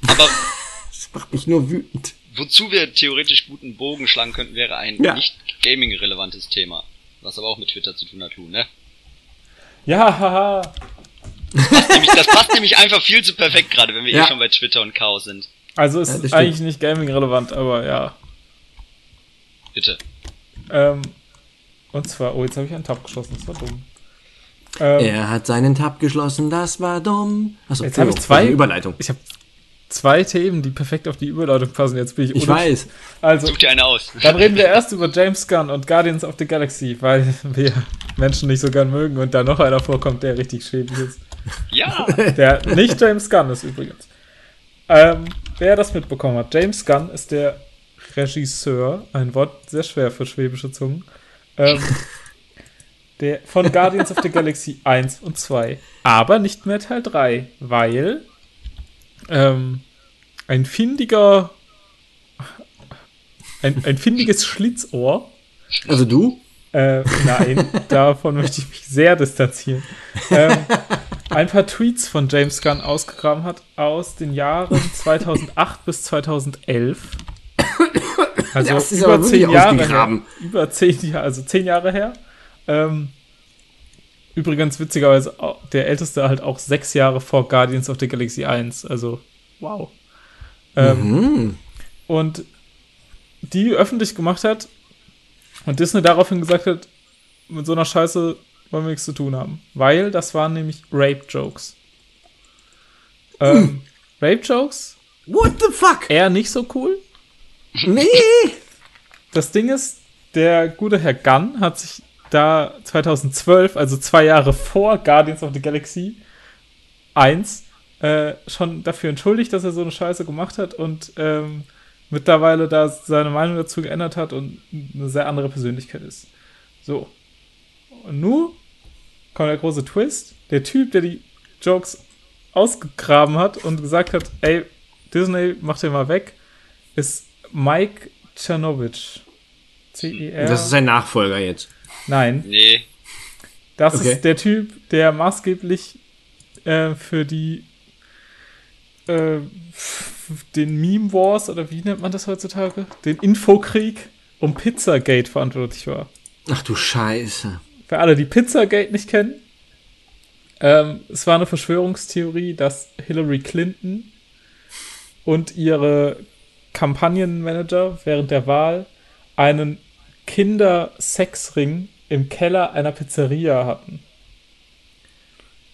Aber Das macht mich nur wütend. Wozu wir theoretisch guten Bogen schlagen könnten, wäre ein Ja. nicht gaming-relevantes Thema. Was aber auch mit Twitter zu tun hat, Lu, ne? Ja, haha. Nämlich, das passt nämlich einfach viel zu perfekt gerade, wenn wir Ja. eh schon bei Twitter und Chaos sind. Also Ja, das ist stimmt. eigentlich nicht gaming-relevant, aber ja. Bitte. Ähm, und zwar, oh, jetzt habe ich einen Tab geschossen, das war dumm. Ähm, Er hat seinen Tab geschlossen, das war dumm. Achso, Jetzt habe ich zwei- das Überleitung. Ich habe zwei Themen, die perfekt auf die Überleitung passen. Jetzt bin ich Ich weiß. Also, Such dir eine aus. dann reden wir erst über James Gunn und Guardians of the Galaxy, weil wir Menschen nicht so gern mögen und da noch einer vorkommt, der richtig schäbig ist. Ja! Der nicht James Gunn ist übrigens. Ähm, wer das mitbekommen hat, James Gunn ist der Regisseur, ein Wort sehr schwer für schwäbische Zungen, ähm, der von Guardians of the Galaxy 1 und 2, aber nicht mehr Teil 3, weil ähm, ein findiger ein, ein findiges Schlitzohr Also du? äh, nein, davon möchte ich mich sehr distanzieren. Ähm, ein paar Tweets von James Gunn ausgegraben hat aus den Jahren 2008 bis 2011. Also über zehn Jahre her. Über zehn Jahre, also zehn Jahre her. Ähm, übrigens witzigerweise der älteste halt auch sechs Jahre vor Guardians of the Galaxy 1. Also wow. Ähm, Mhm. und die öffentlich gemacht hat und Disney daraufhin gesagt hat, mit so einer Scheiße wollen wir nichts zu tun haben. Weil das waren nämlich Rape-Jokes. Ähm, Rape-Jokes, What the fuck? eher nicht so cool. Nee! Das Ding ist, der gute Herr Gunn hat sich da 2012, also zwei Jahre vor Guardians of the Galaxy 1, äh, schon dafür entschuldigt, dass er so eine Scheiße gemacht hat und ähm, mittlerweile da seine Meinung dazu geändert hat und eine sehr andere Persönlichkeit ist. So. Und nun kommt der große Twist. Der Typ, der die Jokes ausgegraben hat und gesagt hat, ey, Disney, mach den mal weg, ist Mike Czernovich. C-E-R. Das ist ein Nachfolger jetzt. Nein, Nee. das Okay. ist der Typ, der maßgeblich äh, für die äh, den Meme Wars oder wie nennt man das heutzutage? Den Infokrieg um Pizzagate verantwortlich war. Ach du Scheiße. Für alle, die Pizzagate nicht kennen, ähm, es war eine Verschwörungstheorie, dass Hillary Clinton und ihre Kampagnenmanager während der Wahl einen Kindersexring im Keller einer Pizzeria hatten.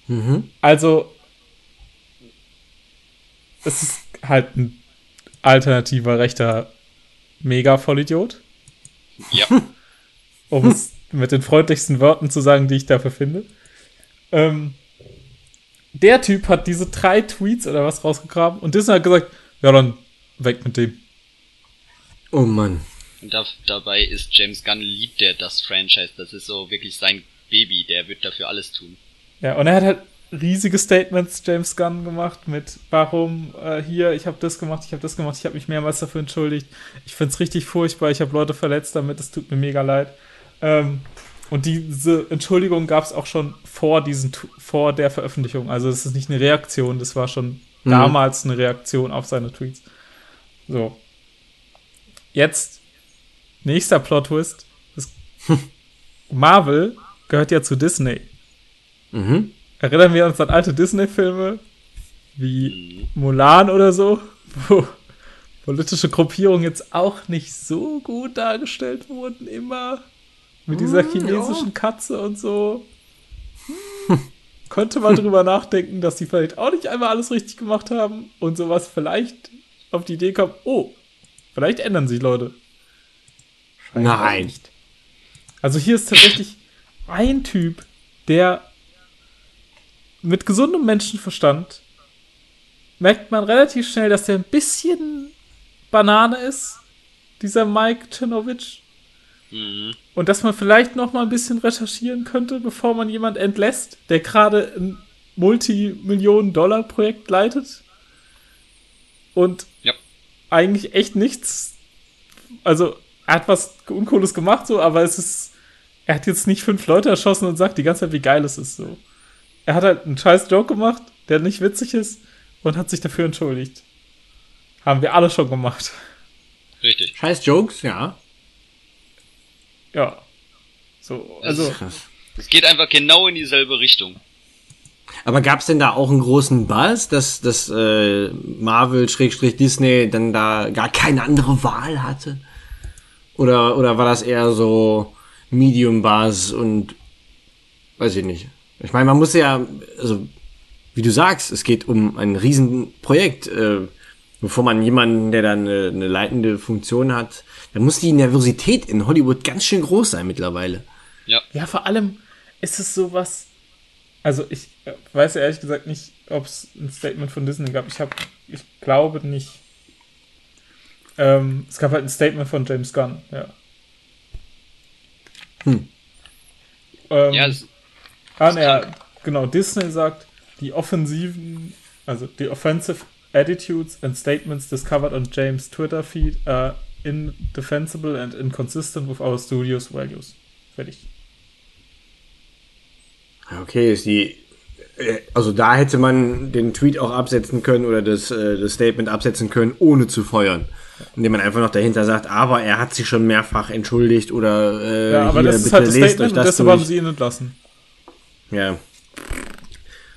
Mhm. Also, es ist halt ein alternativer rechter Mega-Vollidiot. Ja. um es mit den freundlichsten Worten zu sagen, die ich dafür finde. Ähm, der Typ hat diese drei Tweets oder was rausgegraben und Disney hat gesagt, ja dann weg mit dem. Oh Mann. Und da, dabei ist James Gunn liebt der das Franchise. Das ist so wirklich sein Baby. Der wird dafür alles tun. Ja, und er hat halt riesige Statements James Gunn gemacht mit, warum äh, hier, ich habe das gemacht, ich habe das gemacht, ich habe mich mehrmals dafür entschuldigt. Ich find's richtig furchtbar, ich habe Leute verletzt damit, es tut mir mega leid. Ähm, und diese Entschuldigung gab es auch schon vor diesen, vor der Veröffentlichung. Also es ist nicht eine Reaktion, das war schon Mhm. damals eine Reaktion auf seine Tweets. So. Jetzt, nächster Plot-Twist. Marvel gehört ja zu Disney. Mhm. Erinnern wir uns an alte Disney-Filme wie Mulan oder so, wo politische Gruppierungen jetzt auch nicht so gut dargestellt wurden, immer mit dieser Hm, chinesischen Katze und so. Könnte man drüber nachdenken, dass die vielleicht auch nicht einmal alles richtig gemacht haben und sowas vielleicht auf die Idee kommt, oh, vielleicht ändern sich Leute. Nein. Also hier ist tatsächlich ein Typ, der mit gesundem Menschenverstand merkt man relativ schnell, dass der ein bisschen Banane ist, dieser Mike Czernovich. Mhm. Und dass man vielleicht noch mal ein bisschen recherchieren könnte, bevor man jemand entlässt, der gerade ein Multimillionen-Dollar-Projekt leitet. Und Ja. eigentlich echt nichts. Also, er hat was Uncooles gemacht, so, aber es ist. Er hat jetzt nicht fünf Leute erschossen und sagt die ganze Zeit, wie geil es ist, so. Er hat halt einen scheiß Joke gemacht, der nicht witzig ist und hat sich dafür entschuldigt. Haben wir alle schon gemacht. Richtig. Scheiß Jokes, ja. Ja. So, Das also. Es geht einfach genau in dieselbe Richtung. Aber gab's denn da auch einen großen Buzz, dass, dass äh, Marvel Schrägstrich Disney dann da gar keine andere Wahl hatte? Oder, oder war das eher so Medium Buzz und weiß ich nicht. Ich meine, man muss ja, also wie du sagst, es geht um ein Riesenprojekt. Äh, bevor man jemanden, der dann eine, eine leitende Funktion hat, dann muss die Nervosität in Hollywood ganz schön groß sein mittlerweile. Ja. Ja, vor allem ist es sowas. Also ich äh, weiß ehrlich gesagt nicht, ob es ein Statement von Disney gab. Ich habe, ich glaube nicht. Ähm, es gab halt ein Statement von James Gunn, ja. Hm. Ähm, Ja, es, ah, ne, ja, genau. Disney sagt, die offensiven, also die offensive attitudes and statements discovered on James' Twitter feed are indefensible and inconsistent with our studio's values. Fertig. Okay, ist die. äh, Also da hätte man den Tweet auch absetzen können oder das, äh, das Statement absetzen können, ohne zu feuern. Indem man einfach noch dahinter sagt, aber er hat sich schon mehrfach entschuldigt oder äh, Ja, aber hier, das ist bitte halt das lest Statement euch und das deshalb haben sie ihn entlassen. Ja.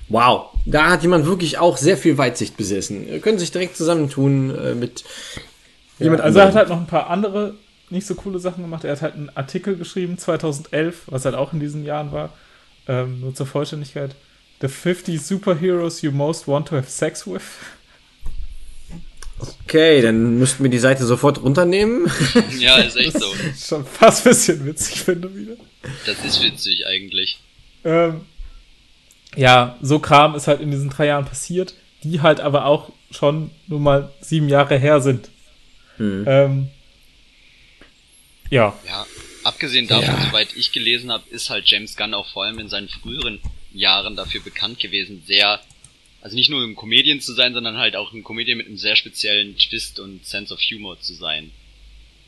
Wow, da hat jemand wirklich auch sehr viel Weitsicht besessen. Ihr Können sich direkt zusammentun äh, mit Ja, jemand also er hat halt noch ein paar andere nicht so coole Sachen gemacht. Er hat halt einen Artikel geschrieben, 2011, was halt auch in diesen Jahren war, ähm, nur zur Vollständigkeit. The 50 Superheroes you most want to have sex with. Okay, dann müssten wir die Seite sofort runternehmen. ja, ist echt so. Schon fast ein bisschen witzig, finde wieder. Das ist witzig eigentlich. Ähm, ja, so Kram ist halt in diesen drei Jahren passiert, die halt aber auch schon nur mal sieben Jahre her sind. Ähm, ja, Ja, abgesehen davon, Ja. soweit ich gelesen habe, ist halt James Gunn auch vor allem in seinen früheren Jahren dafür bekannt gewesen, sehr, also nicht nur im Comedian zu sein, sondern halt auch ein Comedian mit einem sehr speziellen Twist und Sense of Humor zu sein.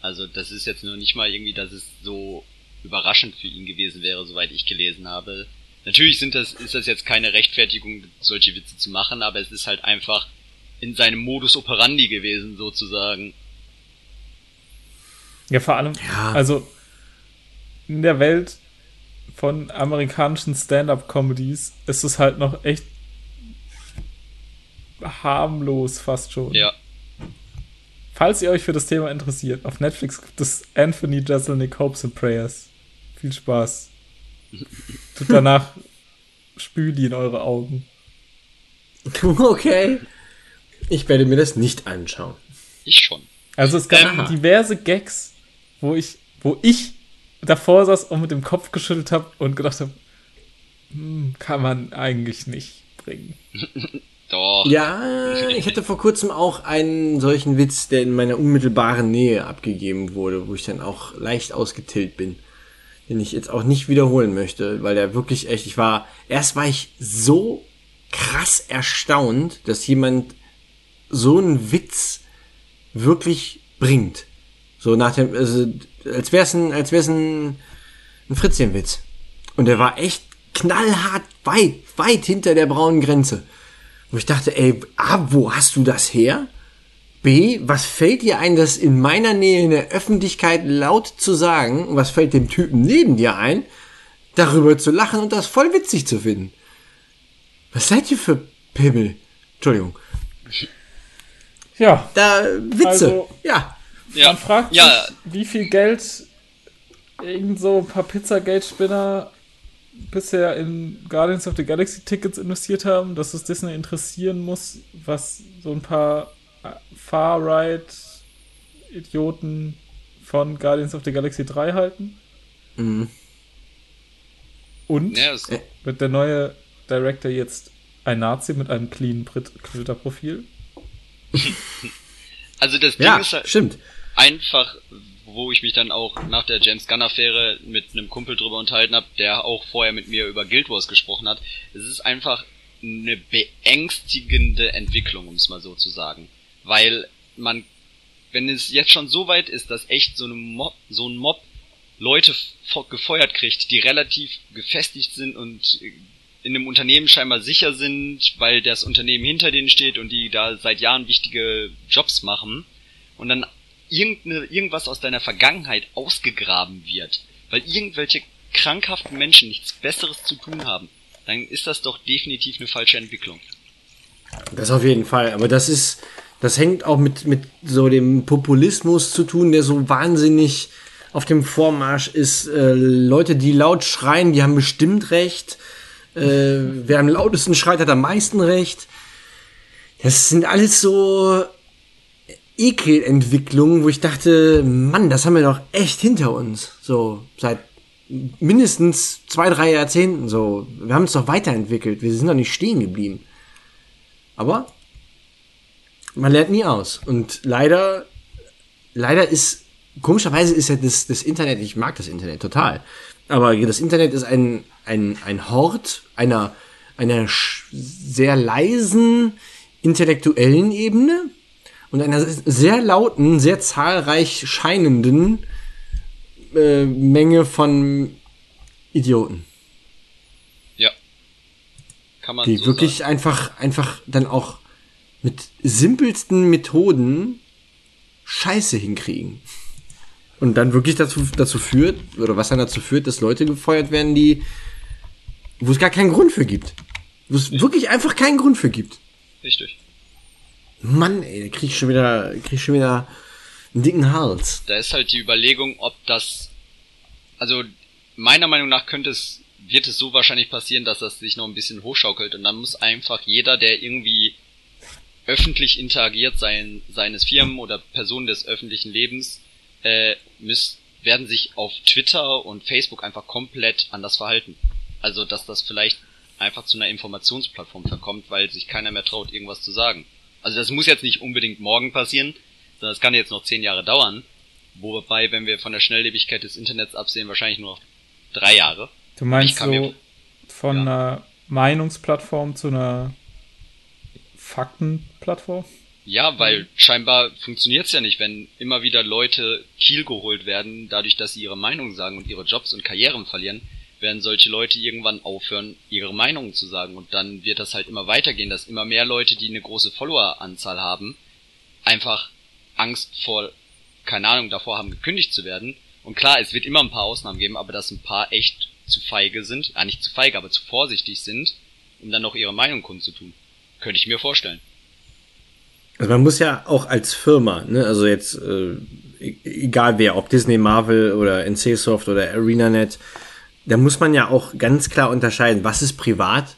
Also das ist jetzt nur nicht mal irgendwie, dass es so überraschend für ihn gewesen wäre, soweit ich gelesen habe. Natürlich sind das, ist das jetzt keine Rechtfertigung, solche Witze zu machen, aber es ist halt einfach in seinem Modus operandi gewesen, sozusagen. Ja, vor allem, Ja. also in der Welt von amerikanischen Stand-up-Comedies ist es halt noch echt harmlos fast schon. Ja. Falls ihr euch für das Thema interessiert, auf Netflix gibt es Anthony Jeselnik Hopes and Prayers. Viel Spaß. Tut danach Spüli in eure Augen. okay. Ich werde mir das nicht anschauen. Ich schon. Also es gab Aha. diverse Gags, wo ich, wo ich davor saß und mit dem Kopf geschüttelt habe und gedacht habe, hm, kann man eigentlich nicht bringen. Doch. Ja, ich hatte vor kurzem auch einen solchen Witz, der in meiner unmittelbaren Nähe abgegeben wurde, wo ich dann auch leicht ausgetillt bin. Den ich jetzt auch nicht wiederholen möchte, weil der wirklich echt, ich war, erst war ich so krass erstaunt, dass jemand so einen Witz wirklich bringt. So nach dem, also, als wär's ein, als wär's ein, ein Fritzchenwitz. Und der war echt knallhart weit, weit hinter der braunen Grenze. Wo ich dachte, ey, A, wo hast du das her? B, was fällt dir ein, das in meiner Nähe in der Öffentlichkeit laut zu sagen? Und was fällt dem Typen neben dir ein, darüber zu lachen und das voll witzig zu finden? Was seid ihr für Pimmel? Entschuldigung. Ja, Da, Witze. Also- ja. Ja. man fragt ja, sich, wie viel Geld irgend so ein paar Pizzagate-Spinner bisher in Guardians of the Galaxy Tickets investiert haben, dass es Disney interessieren muss, was so ein paar äh, Far-Right-Idioten von Guardians of the Galaxy 3 halten. Mhm. Und Ja, Äh. wird der neue Director jetzt ein Nazi mit einem cleanen Brit- Twitter-Profil? also das Ding Ja, ist halt stimmt. einfach, wo ich mich dann auch nach der James Gunn-Affäre mit einem Kumpel drüber unterhalten habe, der auch vorher mit mir über Guild Wars gesprochen hat. Es ist einfach eine beängstigende Entwicklung, um es mal so zu sagen. Weil man, wenn es jetzt schon so weit ist, dass echt so, Mob, so ein Mob Leute gefeuert kriegt, die relativ gefestigt sind und äh, in einem Unternehmen scheinbar sicher sind, weil das Unternehmen hinter denen steht und die da seit Jahren wichtige Jobs machen und dann irgendeine, irgendwas aus deiner Vergangenheit ausgegraben wird, weil irgendwelche krankhaften Menschen nichts Besseres zu tun haben, dann ist das doch definitiv eine falsche Entwicklung. Das auf jeden Fall, aber das ist, das hängt auch mit, mit so dem Populismus zu tun, der so wahnsinnig auf dem Vormarsch ist. Äh, Leute, die laut schreien, die haben bestimmt recht. Äh, wer am lautesten schreit, hat am meisten recht. Das sind alles so Ekelentwicklungen, wo ich dachte, Mann, das haben wir doch echt hinter uns. So, seit mindestens zwei, drei Jahrzehnten so. Wir haben uns doch weiterentwickelt. Wir sind doch nicht stehen geblieben. Aber man lernt nie aus. Und leider, leider ist, komischerweise ist ja das, das Internet, ich mag das Internet total. Aber das Internet ist ein, ein, ein Hort einer, einer sehr leisen intellektuellen Ebene und einer sehr lauten, sehr zahlreich scheinenden äh, Menge von Idioten. Ja. Kann man Die so wirklich sagen. einfach, einfach dann auch mit simpelsten Methoden Scheiße hinkriegen. Und dann wirklich dazu, dazu führt, oder was dann dazu führt, dass Leute gefeuert werden, die, wo es gar keinen Grund für gibt. Wo es wirklich einfach keinen Grund für gibt. Richtig. Mann, ey, krieg ich schon wieder, krieg ich schon wieder einen dicken Hals. Da ist halt die Überlegung, ob das, also meiner Meinung nach könnte es, wird es so wahrscheinlich passieren, dass das sich noch ein bisschen hochschaukelt und dann muss einfach jeder, der irgendwie öffentlich interagiert sein, seines Firmen oder Personen des öffentlichen Lebens, äh, müssen, werden sich auf Twitter und Facebook einfach komplett anders verhalten. Also, dass das vielleicht einfach zu einer Informationsplattform verkommt, weil sich keiner mehr traut, irgendwas zu sagen. Also das muss jetzt nicht unbedingt morgen passieren, sondern es kann jetzt noch zehn Jahre dauern. Wobei, wenn wir von der Schnelllebigkeit des Internets absehen, wahrscheinlich nur noch drei Jahre. Du meinst so mir- von Ja. einer Meinungsplattform zu einer Faktenplattform? Ja, weil scheinbar funktioniert's ja nicht, wenn immer wieder Leute Kiel geholt werden, dadurch, dass sie ihre Meinung sagen und ihre Jobs und Karrieren verlieren, werden solche Leute irgendwann aufhören, ihre Meinungen zu sagen. Und dann wird das halt immer weitergehen, dass immer mehr Leute, die eine große Followeranzahl haben, einfach Angst vor, keine Ahnung, davor haben, gekündigt zu werden. Und klar, es wird immer ein paar Ausnahmen geben, aber dass ein paar echt zu feige sind, ja nicht zu feige, aber zu vorsichtig sind, um dann noch ihre Meinung kundzutun. Könnte ich mir vorstellen. Also man muss ja auch als Firma, ne, also jetzt äh, e- egal wer, ob Disney, Marvel oder NCSoft oder ArenaNet, da muss man ja auch ganz klar unterscheiden, was ist privat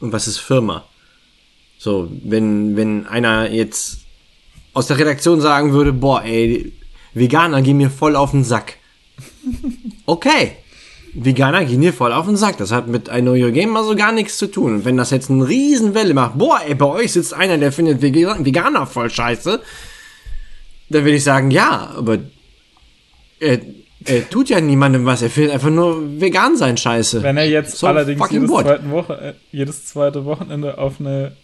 und was ist Firma. So, wenn wenn einer jetzt aus der Redaktion sagen würde, boah, ey, Veganer gehen mir voll auf den Sack. Okay. Veganer gehen dir voll auf den Sack. Das hat mit I Know Your Game mal so gar nichts zu tun. Und wenn das jetzt eine Riesenwelle macht, boah, ey, bei euch sitzt einer, der findet Vega- Veganer voll scheiße, dann würde ich sagen, ja, aber er, er tut ja niemandem was. Er findet einfach nur vegan sein scheiße. Wenn er jetzt So allerdings jedes, Woche, äh, jedes zweite Wochenende auf eine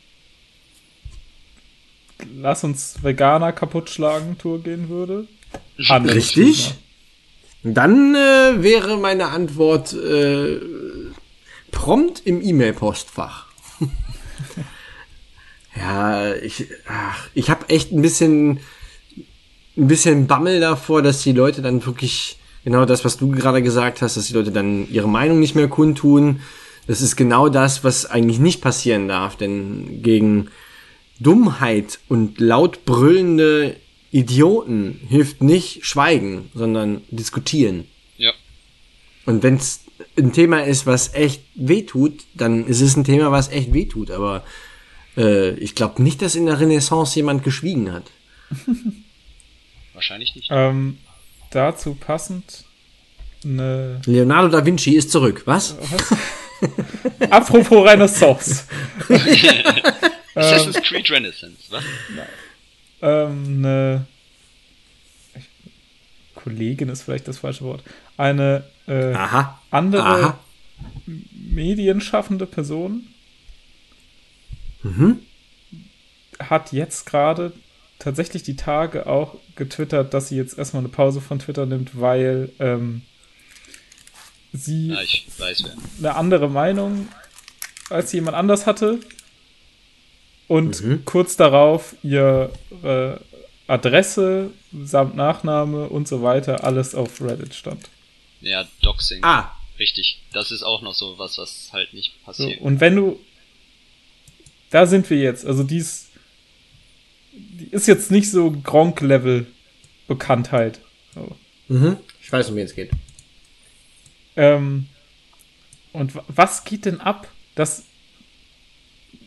Lass uns Veganer kaputt schlagen Tour gehen würde. Richtig? Thema. Dann äh, wäre meine Antwort äh, prompt im E-Mail-Postfach. ja, ich, ach, ich habe echt ein bisschen, ein bisschen Bammel davor, dass die Leute dann wirklich genau das, was du gerade gesagt hast, dass die Leute dann ihre Meinung nicht mehr kundtun. Das ist genau das, was eigentlich nicht passieren darf, denn gegen Dummheit und laut brüllende Idioten hilft nicht schweigen, sondern diskutieren. Ja. Und wenn es ein Thema ist, was echt wehtut, dann ist es ein Thema, was echt wehtut. Aber äh, ich glaube nicht, dass in der Renaissance jemand geschwiegen hat. Wahrscheinlich nicht. Ähm, dazu passend eine. Leonardo da Vinci ist zurück, was? Apropos Renaissance. Assassin's Creed Renaissance, was? ähm, eine Kollegin ist vielleicht das falsche Wort. Eine äh, Aha. andere Aha. medienschaffende Person Mhm. hat jetzt gerade tatsächlich die Tage auch getwittert, dass sie jetzt erstmal eine Pause von Twitter nimmt, weil ähm, sie Ja, ich weiß wer. eine andere Meinung als sie jemand anders hatte. Und mhm. kurz darauf ihre Adresse samt Nachname und so weiter alles auf Reddit stand. Ja, Doxing. Ah. Richtig. Das ist auch noch so was, was halt nicht passiert. So, und wenn du. Da sind wir jetzt. Also die ist. Die ist jetzt nicht so Gronk-Level Bekanntheit. So. Mhm. Ich weiß, um wen es geht. Ähm, und was geht denn ab, dass,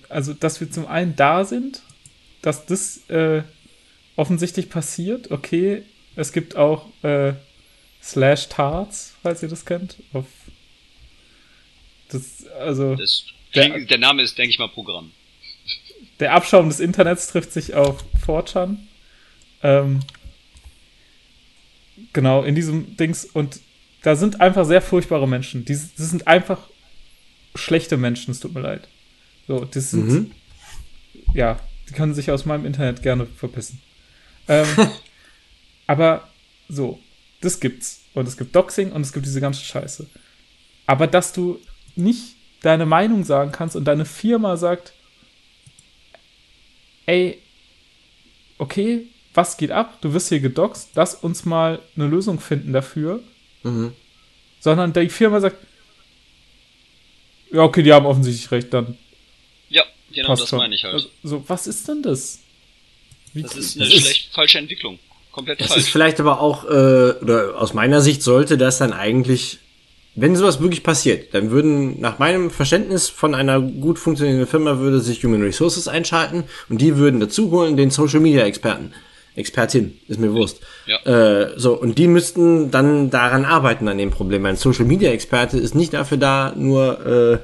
also, dass wir zum einen da sind, dass das äh, offensichtlich passiert. Okay, es gibt auch äh, Slash Tarts, falls ihr das kennt. Auf das, also das der, der, Name ist, denke ich mal, Programm. Der Abschaum des Internets trifft sich auf 4chan. Ähm, genau, in diesem Dings. Und da sind einfach sehr furchtbare Menschen. Die, die sind einfach schlechte Menschen, es tut mir leid. So, das sind. Mhm. Ja, die können sich aus meinem Internet gerne verpissen. Ähm, aber so, das gibt's. Und es gibt Doxing und es gibt diese ganze Scheiße. Aber dass du nicht deine Meinung sagen kannst und deine Firma sagt, ey, okay, was geht ab? Du wirst hier gedoxt, lass uns mal eine Lösung finden dafür. Mhm. Sondern die Firma sagt, ja, okay, die haben offensichtlich recht, dann. Ja, genau, das meine ich halt. Also, so, was ist denn das? Wie das ist eine das schlecht ist, falsche Entwicklung. Komplett das falsch. Das ist vielleicht aber auch, äh, oder aus meiner Sicht sollte das dann eigentlich, wenn sowas wirklich passiert, dann würden nach meinem Verständnis von einer gut funktionierenden Firma würde sich Human Resources einschalten und die würden dazu holen den Social Media Experten. Expertin, ist mir Wurst. Ja. Äh, so, und die müssten dann daran arbeiten an dem Problem. Ein Social Media Experte ist nicht dafür da, nur äh,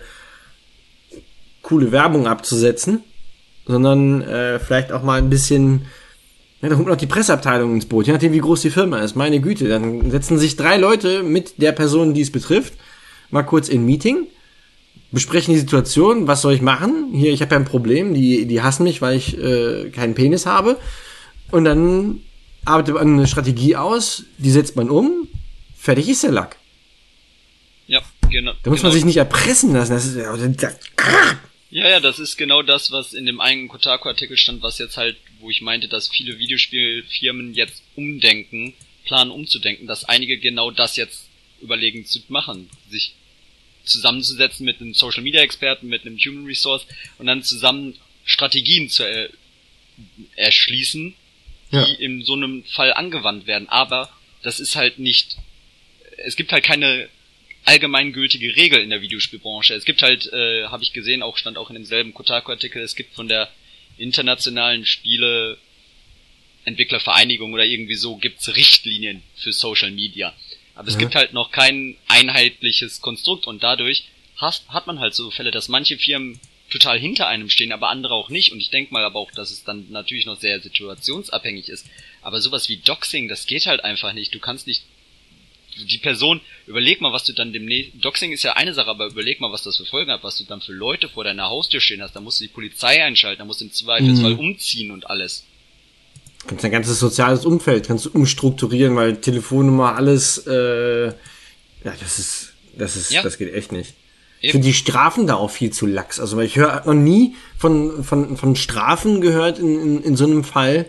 coole Werbung abzusetzen, sondern äh, vielleicht auch mal ein bisschen, ja, da kommt noch die Presseabteilung ins Boot, je nachdem wie groß die Firma ist. Meine Güte, dann setzen sich drei Leute mit der Person, die es betrifft, mal kurz in Meeting, besprechen die Situation, was soll ich machen? Hier, ich habe ja ein Problem, die, die hassen mich, weil ich äh, keinen Penis habe und dann arbeitet man eine Strategie aus, die setzt man um, fertig ist der Lack. Ja, genau. Da muss genau. man sich nicht erpressen lassen. Das ist, ja, ja, das ist genau das, was in dem eigenen Kotaku-Artikel stand, was jetzt halt, wo ich meinte, dass viele Videospielfirmen jetzt umdenken, planen umzudenken, dass einige genau das jetzt überlegen zu machen, sich zusammenzusetzen mit einem Social Media Experten, mit einem Human Resource und dann zusammen Strategien zu er erschließen, die ja. in so einem Fall angewandt werden. Aber das ist halt nicht, es gibt halt keine allgemeingültige Regel in der Videospielbranche. Es gibt halt, äh, habe ich gesehen, auch stand auch in demselben Kotaku-Artikel, es gibt von der internationalen Spiele Entwicklervereinigung oder irgendwie so gibt's Richtlinien für Social Media. Aber es gibt halt noch kein einheitliches Konstrukt und dadurch hast, hat man halt so Fälle, dass manche Firmen total hinter einem stehen, aber andere auch nicht. Und ich denke mal aber auch, dass es dann natürlich noch sehr situationsabhängig ist. Aber sowas wie Doxing, das geht halt einfach nicht. Du kannst nicht die Person, überleg mal, was du dann demnächst, Doxing ist ja eine Sache, aber überleg mal, was das für Folgen hat, was du dann für Leute vor deiner Haustür stehen hast. Da musst du die Polizei einschalten, da musst du im Zweifelsfall mhm. umziehen und alles. Du kannst dein ganzes soziales Umfeld kannst du umstrukturieren, weil Telefonnummer, alles, äh, ja, das ist, das ist, ja. das geht echt nicht. Ich finde die Strafen da auch viel zu lax. Also ich höre noch nie von, von, von Strafen gehört in, in, in so einem Fall,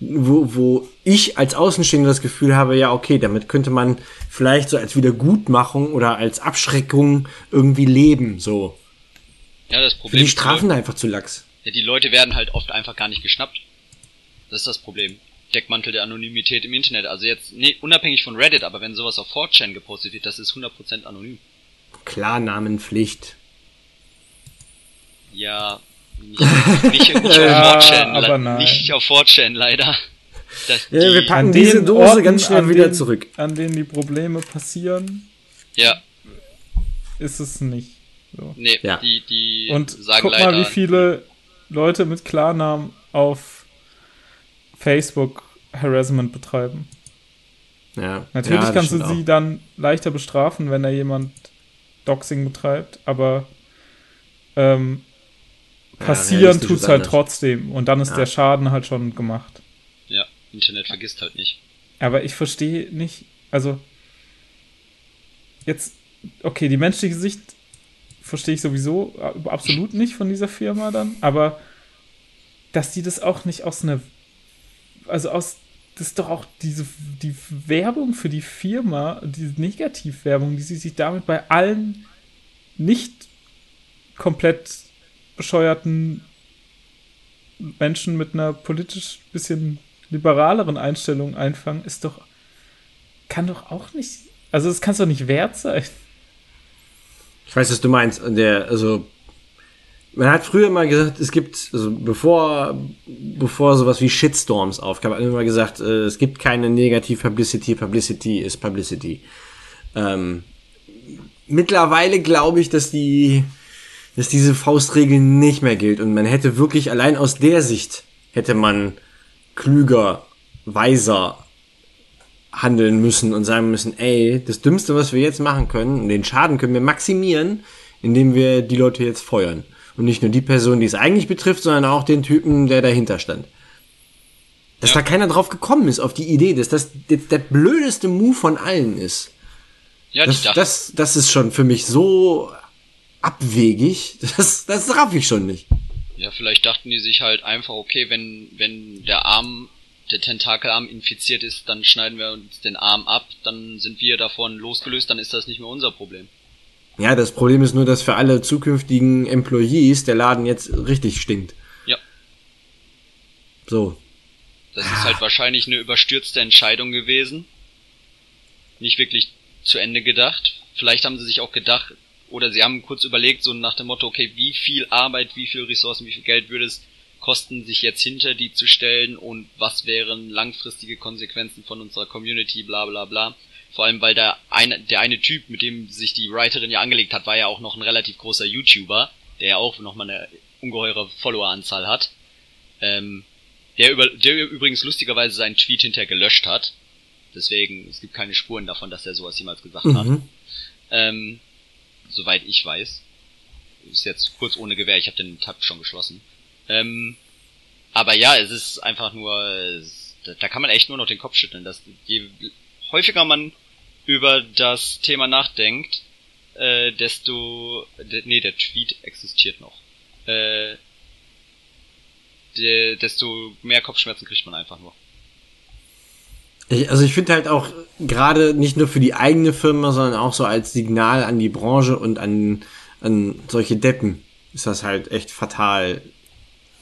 wo, wo ich als Außenstehender das Gefühl habe, ja, okay, damit könnte man vielleicht so als Wiedergutmachung oder als Abschreckung irgendwie leben, so. Ja, das Problem. Für die Strafen da einfach zu lax. Ja, die Leute werden halt oft einfach gar nicht geschnappt. Das ist das Problem. Deckmantel der Anonymität im Internet. Also jetzt, nee, unabhängig von Reddit, aber wenn sowas auf 4chan gepostet wird, das ist 100% anonym. Klarnamenpflicht. Ja, nicht, nicht, nicht auf 4chan, nicht auf 4chan leider. Das, ja, wir packen diese Dose Orten, ganz schnell wieder denen, zurück. An denen die Probleme passieren. Ja. Ist es nicht. So. Nee, ja. die, die Und sagen guck leider, mal, wie viele Leute mit Klarnamen auf Facebook Harassment betreiben. Ja. Natürlich ja, kannst du sie auch. dann leichter bestrafen, wenn da jemand Doxing betreibt, aber ähm, passieren ja, tut's halt trotzdem und dann ist ja. der Schaden halt schon gemacht. Internet vergisst halt nicht. Aber ich verstehe nicht, also jetzt, okay, die menschliche Sicht verstehe ich sowieso absolut nicht von dieser Firma dann, aber dass die das auch nicht aus einer, also aus, das ist doch auch diese, die Werbung für die Firma, diese Negativwerbung, die sie sich damit bei allen nicht komplett bescheuerten Menschen mit einer politisch bisschen liberaleren Einstellung einfangen, ist doch, kann doch auch nicht, also das kann es doch nicht wert sein. Ich weiß, was du meinst. Der, also, man hat früher mal gesagt, es gibt, also bevor, bevor sowas wie Shitstorms aufkam, hat man immer gesagt, äh, es gibt keine Negativ Publicity, Publicity ist Publicity. Ähm, mittlerweile glaube ich, dass die, dass diese Faustregel nicht mehr gilt und man hätte wirklich allein aus der Sicht hätte man klüger, weiser handeln müssen und sagen müssen, ey, das Dümmste, was wir jetzt machen können, den Schaden können wir maximieren, indem wir die Leute jetzt feuern. Und nicht nur die Person, die es eigentlich betrifft, sondern auch den Typen, der dahinter stand. Dass ja. da keiner drauf gekommen ist, auf die Idee, dass das der, der blödeste Move von allen ist. Ja, das, das, das ist schon für mich so abwegig, das, das raff ich schon nicht. Ja, vielleicht dachten die sich halt einfach, okay, wenn, wenn der Arm der Tentakelarm infiziert ist, dann schneiden wir uns den Arm ab, dann sind wir davon losgelöst, dann ist das nicht mehr unser Problem. Ja, das Problem ist nur, dass für alle zukünftigen Employees der Laden jetzt richtig stinkt. Ja. So. Das ist halt wahrscheinlich eine überstürzte Entscheidung gewesen. Nicht wirklich zu Ende gedacht. Vielleicht haben sie sich auch gedacht, oder sie haben kurz überlegt, so nach dem Motto, okay, wie viel Arbeit, wie viel Ressourcen, wie viel Geld würde es kosten, sich jetzt hinter die zu stellen und was wären langfristige Konsequenzen von unserer Community, bla bla bla. Vor allem, weil der eine, der eine Typ, mit dem sich die Writerin ja angelegt hat, war ja auch noch ein relativ großer YouTuber, der ja auch nochmal eine ungeheure Followeranzahl hat. Ähm, der, über, der übrigens lustigerweise seinen Tweet hinterher gelöscht hat. Deswegen, es gibt keine Spuren davon, dass er sowas jemals gesagt mhm. hat. Ähm, soweit ich weiß. Ist jetzt kurz ohne Gewehr, ich habe den Tab schon geschlossen. Ähm, aber ja, es ist einfach nur, da kann man echt nur noch den Kopf schütteln. Dass je häufiger man über das Thema nachdenkt, äh, desto, de, nee, der Tweet existiert noch. Äh, de, desto mehr Kopfschmerzen kriegt man einfach nur. Ich, also ich finde halt auch gerade nicht nur für die eigene Firma, sondern auch so als Signal an die Branche und an, an solche Deppen ist das halt echt fatal,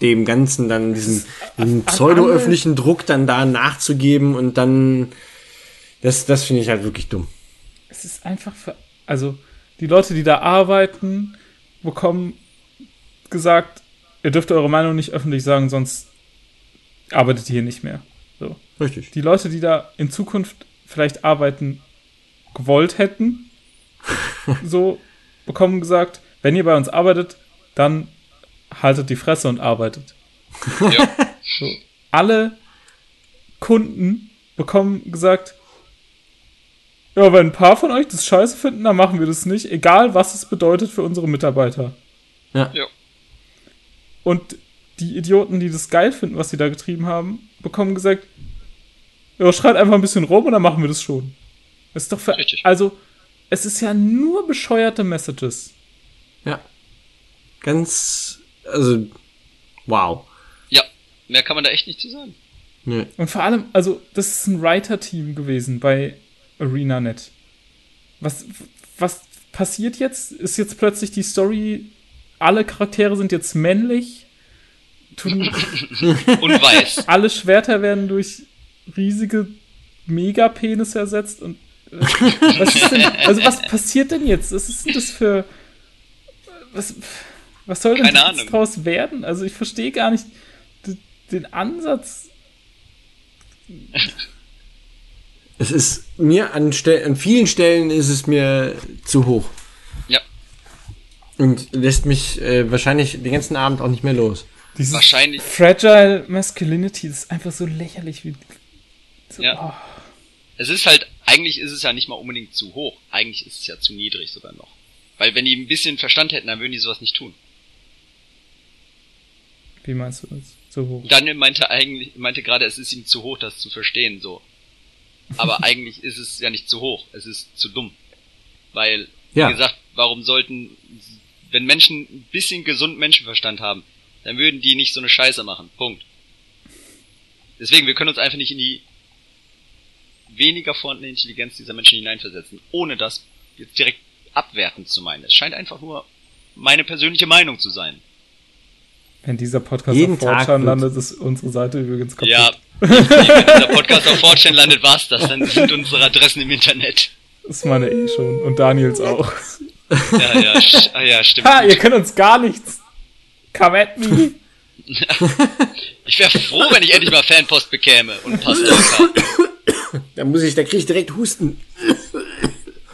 dem Ganzen dann diesen, diesen pseudo-öffentlichen Druck dann da nachzugeben und dann, das, das finde ich halt wirklich dumm. Es ist einfach für, also die Leute, die da arbeiten, bekommen gesagt, ihr dürft eure Meinung nicht öffentlich sagen, sonst arbeitet ihr hier nicht mehr. Richtig. Die Leute, die da in Zukunft vielleicht arbeiten gewollt hätten, so bekommen gesagt, wenn ihr bei uns arbeitet, dann haltet die Fresse und arbeitet. Ja. So. Alle Kunden bekommen gesagt, ja, wenn ein paar von euch das scheiße finden, dann machen wir das nicht, egal was es bedeutet für unsere Mitarbeiter. Ja. ja. Und die Idioten, die das geil finden, was sie da getrieben haben, bekommen gesagt, ja, schreit einfach ein bisschen rum und dann machen wir das schon. Das ist doch für, Richtig. Also, es ist ja nur bescheuerte Messages. Ja. Ganz also, wow. Ja, mehr kann man da echt nicht zu sagen. Nee. Und vor allem, also, das ist ein Writer-Team gewesen bei ArenaNet. Was, was passiert jetzt? Ist jetzt plötzlich die Story, alle Charaktere sind jetzt männlich? Und weiß. Alle Schwerter werden durch riesige Megapenis ersetzt und äh, was ist denn, also was passiert denn jetzt? Was ist denn das für was was soll denn daraus werden? Also ich verstehe gar nicht den Ansatz. Es ist mir an, Stel an vielen Stellen ist es mir zu hoch. Ja. Und lässt mich äh, wahrscheinlich den ganzen Abend auch nicht mehr los. Dieses wahrscheinlich. Fragile Masculinity das ist einfach so lächerlich wie. So, ja. Oh. Es ist halt, eigentlich ist es ja nicht mal unbedingt zu hoch. Eigentlich ist es ja zu niedrig sogar noch. Weil wenn die ein bisschen Verstand hätten, dann würden die sowas nicht tun. Wie meinst du das? Zu hoch? Daniel meinte eigentlich, meinte gerade, es ist ihm zu hoch, das zu verstehen, so. Aber eigentlich ist es ja nicht zu hoch, es ist zu dumm. Weil, wie ja. gesagt, warum sollten wenn Menschen ein bisschen gesunden Menschenverstand haben, dann würden die nicht so eine Scheiße machen. Punkt. Deswegen, wir können uns einfach nicht in die weniger vorhandene Intelligenz dieser Menschen hineinversetzen, ohne das jetzt direkt abwertend zu meinen. Es scheint einfach nur meine persönliche Meinung zu sein. Wenn dieser Podcast Jeden auf Fortran landet, ist unsere Seite übrigens kaputt. Ja, wenn dieser Podcast auf Fortune landet, war's das. Dann sind unsere Adressen im Internet. Das ist meine eh schon. Und Daniels auch. Ja, ja, ah, ja stimmt. Ha, ihr könnt uns gar nichts. Come at me. Ich wäre froh, wenn ich endlich mal Fanpost bekäme und ein paar Stalker. Da muss ich, da krieg ich direkt Husten.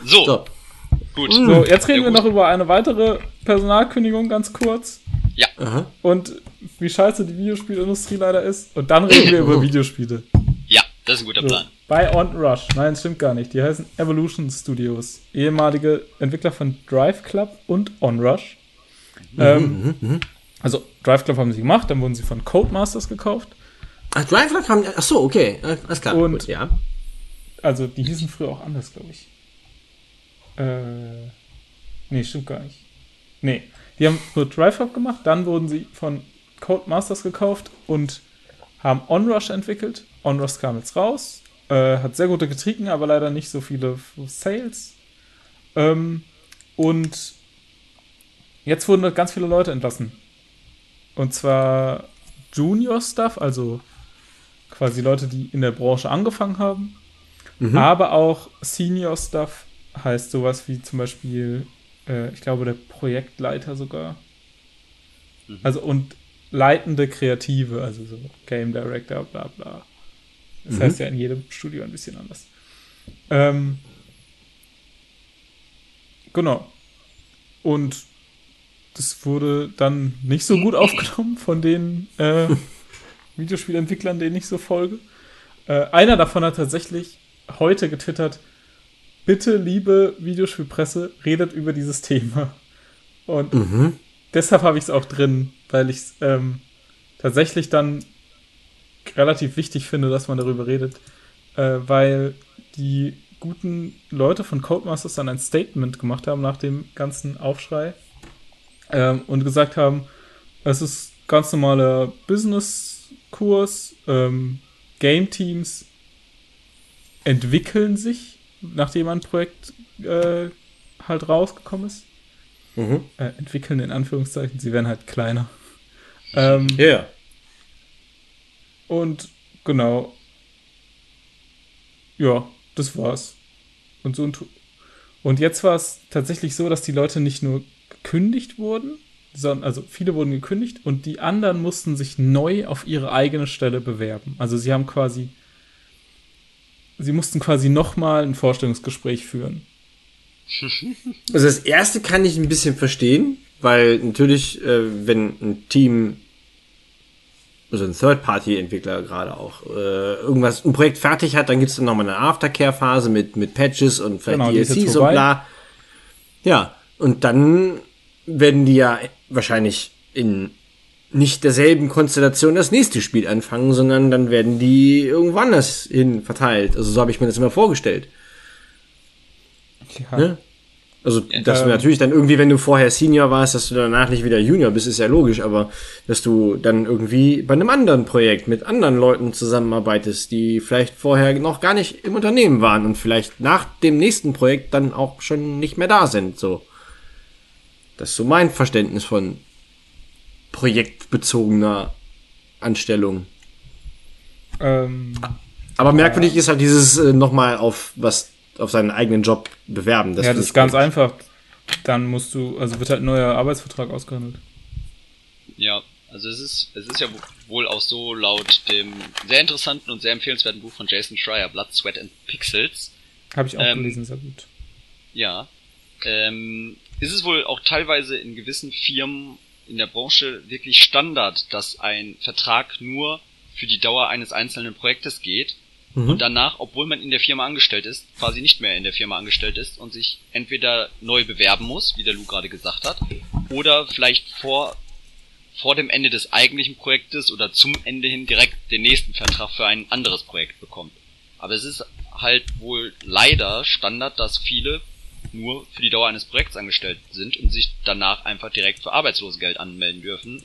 So, So. gut. So, jetzt reden Ja, wir gut. noch über eine weitere Personalkündigung ganz kurz. Ja, Aha. Und wie scheiße die Videospielindustrie leider ist. Und dann reden wir über Videospiele. ja, das ist ein guter So, Plan. bei OnRush. Nein, stimmt gar nicht. Die heißen Evolution Studios. Ehemalige Entwickler von Drive Club und OnRush. Ähm, also Drive Club haben sie gemacht, dann wurden sie von Codemasters gekauft. Ach, Drive Club haben, ach so, okay, alles klar. Und- gut, ja. Also die hießen früher auch anders, glaube ich. Äh, nee, stimmt gar nicht. Nee, die haben nur Drive Club gemacht, dann wurden sie von Codemasters gekauft und haben OnRush entwickelt. OnRush kam jetzt raus, äh, hat sehr gute Kritiken, aber leider nicht so viele Sales. Ähm, und jetzt wurden ganz viele Leute entlassen. Und zwar Junior Stuff, also quasi Leute, die in der Branche angefangen haben. Aber auch Senior Stuff heißt sowas wie zum Beispiel, äh, ich glaube, der Projektleiter sogar. Also und leitende Kreative, also so Game Director, bla bla. Das heißt ja in jedem Studio ein bisschen anders. Ähm, genau. Und das wurde dann nicht so gut aufgenommen von den äh, Videospielentwicklern, denen ich so folge. Äh, einer davon hat tatsächlich heute getwittert, bitte, liebe Videospielpresse, redet über dieses Thema. Und deshalb habe ich es auch drin, weil ich es ähm, tatsächlich dann relativ wichtig finde, dass man darüber redet, äh, weil die guten Leute von Codemasters dann ein Statement gemacht haben nach dem ganzen Aufschrei ähm, und gesagt haben, es ist ganz normaler Business-Kurs, ähm, Game-Teams entwickeln sich, nachdem ein Projekt äh, halt rausgekommen ist. Mhm. Äh, entwickeln in Anführungszeichen, sie werden halt kleiner. Ähm, Ja, ja. Und genau. Ja, das war's. Und so ein Tu- Und jetzt war es tatsächlich so, dass die Leute nicht nur gekündigt wurden, sondern also viele wurden gekündigt und die anderen mussten sich neu auf ihre eigene Stelle bewerben. Also sie haben quasi sie mussten quasi nochmal ein Vorstellungsgespräch führen. Also das erste kann ich ein bisschen verstehen, weil natürlich, äh, wenn ein Team, also ein Third-Party-Entwickler gerade auch, äh, irgendwas, ein Projekt fertig hat, dann gibt's dann nochmal eine Aftercare-Phase mit, mit Patches und vielleicht Genau, DLCs und bla. Ja, und dann werden die ja wahrscheinlich in nicht derselben Konstellation das nächste Spiel anfangen, sondern dann werden die irgendwo anders hin verteilt. Also so habe ich mir das immer vorgestellt. Ja. Ne? Also, dass Ähm. du natürlich dann irgendwie, wenn du vorher Senior warst, dass du danach nicht wieder Junior bist, ist ja logisch, aber dass du dann irgendwie bei einem anderen Projekt mit anderen Leuten zusammenarbeitest, die vielleicht vorher noch gar nicht im Unternehmen waren und vielleicht nach dem nächsten Projekt dann auch schon nicht mehr da sind, so. Das ist so mein Verständnis von projektbezogener Anstellung. Ähm, Aber merkwürdig ist halt dieses äh, nochmal auf was, auf seinen eigenen Job bewerben. ja, finde das ist ganz komisch. einfach. Dann musst du, also wird halt ein neuer Arbeitsvertrag ausgehandelt. Ja, also es ist, es ist ja wohl auch so laut dem sehr interessanten und sehr empfehlenswerten Buch von Jason Schreier, Blood, Sweat and Pixels. Habe ich auch Ähm, gelesen, sehr gut. Ja. Ähm, ist es wohl auch teilweise in gewissen Firmen in der Branche wirklich Standard, dass ein Vertrag nur für die Dauer eines einzelnen Projektes geht und danach, obwohl man in der Firma angestellt ist, quasi nicht mehr in der Firma angestellt ist und sich entweder neu bewerben muss, wie der Lou gerade gesagt hat, oder vielleicht vor vor dem Ende des eigentlichen Projektes oder zum Ende hin direkt den nächsten Vertrag für ein anderes Projekt bekommt. Aber es ist halt wohl leider Standard, dass viele nur für die Dauer eines Projekts angestellt sind und sich danach einfach direkt für Arbeitslosengeld anmelden dürfen,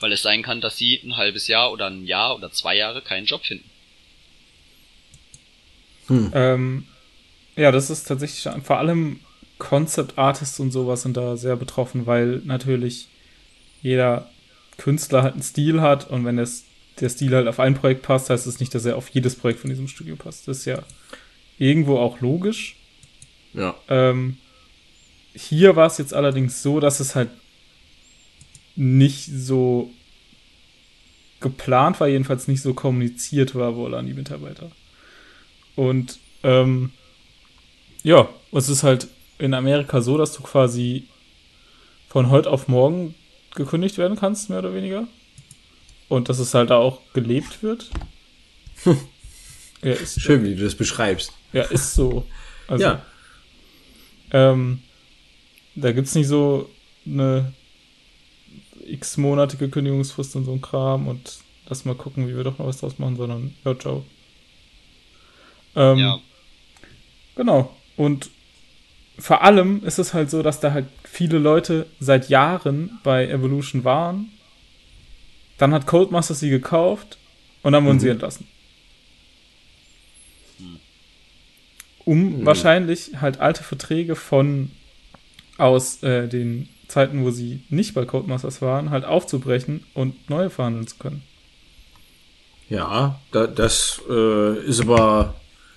weil es sein kann, dass sie ein halbes Jahr oder ein Jahr oder zwei Jahre keinen Job finden. Hm. Ähm, ja, das ist tatsächlich vor allem Concept Artists und sowas sind da sehr betroffen, weil natürlich jeder Künstler halt einen Stil hat und wenn das, der Stil halt auf ein Projekt passt, heißt es das nicht, dass er auf jedes Projekt von diesem Studio passt. Das ist ja irgendwo auch logisch. Ja. Ähm, hier war es jetzt allerdings so, dass es halt nicht so geplant war, jedenfalls nicht so kommuniziert war wohl an die Mitarbeiter. Und ähm, ja, es ist halt in Amerika so, dass du quasi von heute auf morgen gekündigt werden kannst, mehr oder weniger. Und dass es halt da auch gelebt wird. ja, ist, Schön, wie du das beschreibst. Ja, ist so. Also, ja. Ähm, da gibt es nicht so eine x-monatige Kündigungsfrist und so ein Kram und lass mal gucken, wie wir doch noch was draus machen, sondern ja, ciao. Ähm, ja. Genau. Und vor allem ist es halt so, dass da halt viele Leute seit Jahren bei Evolution waren. Dann hat Codemaster sie gekauft und dann wurden mhm. sie entlassen. Um mhm. wahrscheinlich halt alte Verträge von aus äh, den Zeiten, wo sie nicht bei Codemasters waren, halt aufzubrechen und neue verhandeln zu können. Ja, da, das äh, ist aber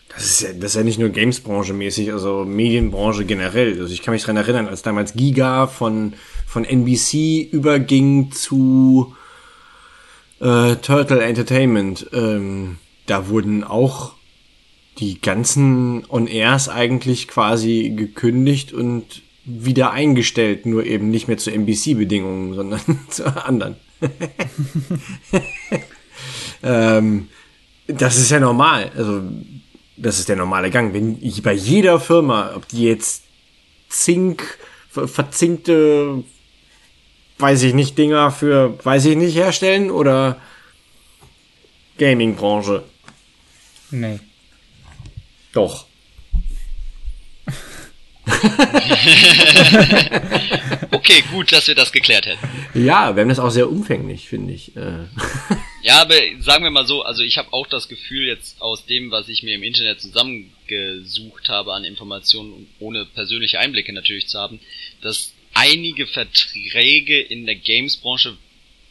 das ist ja, das ist ja nicht nur Games-Branche mäßig, also Medienbranche generell. Also ich kann mich dran erinnern, als damals Giga von, von NBC überging zu äh, Turtle Entertainment, ähm, da wurden auch die ganzen On-Airs eigentlich quasi gekündigt und wieder eingestellt, nur eben nicht mehr zu NBC-Bedingungen, sondern zu anderen. ähm, das ist ja normal. Also das ist der normale Gang. Wenn bei jeder Firma, ob die jetzt Zink, verzinkte, weiß ich nicht, Dinger für, weiß ich nicht, herstellen oder Gaming-Branche? Nee. Doch. okay, gut, dass wir das geklärt hätten. Ja, wir haben das auch sehr umfänglich, finde ich. Äh. ja, aber sagen wir mal so, also ich habe auch das Gefühl jetzt aus dem, was ich mir im Internet zusammengesucht habe an Informationen, ohne persönliche Einblicke natürlich zu haben, dass einige Verträge in der Games-Branche,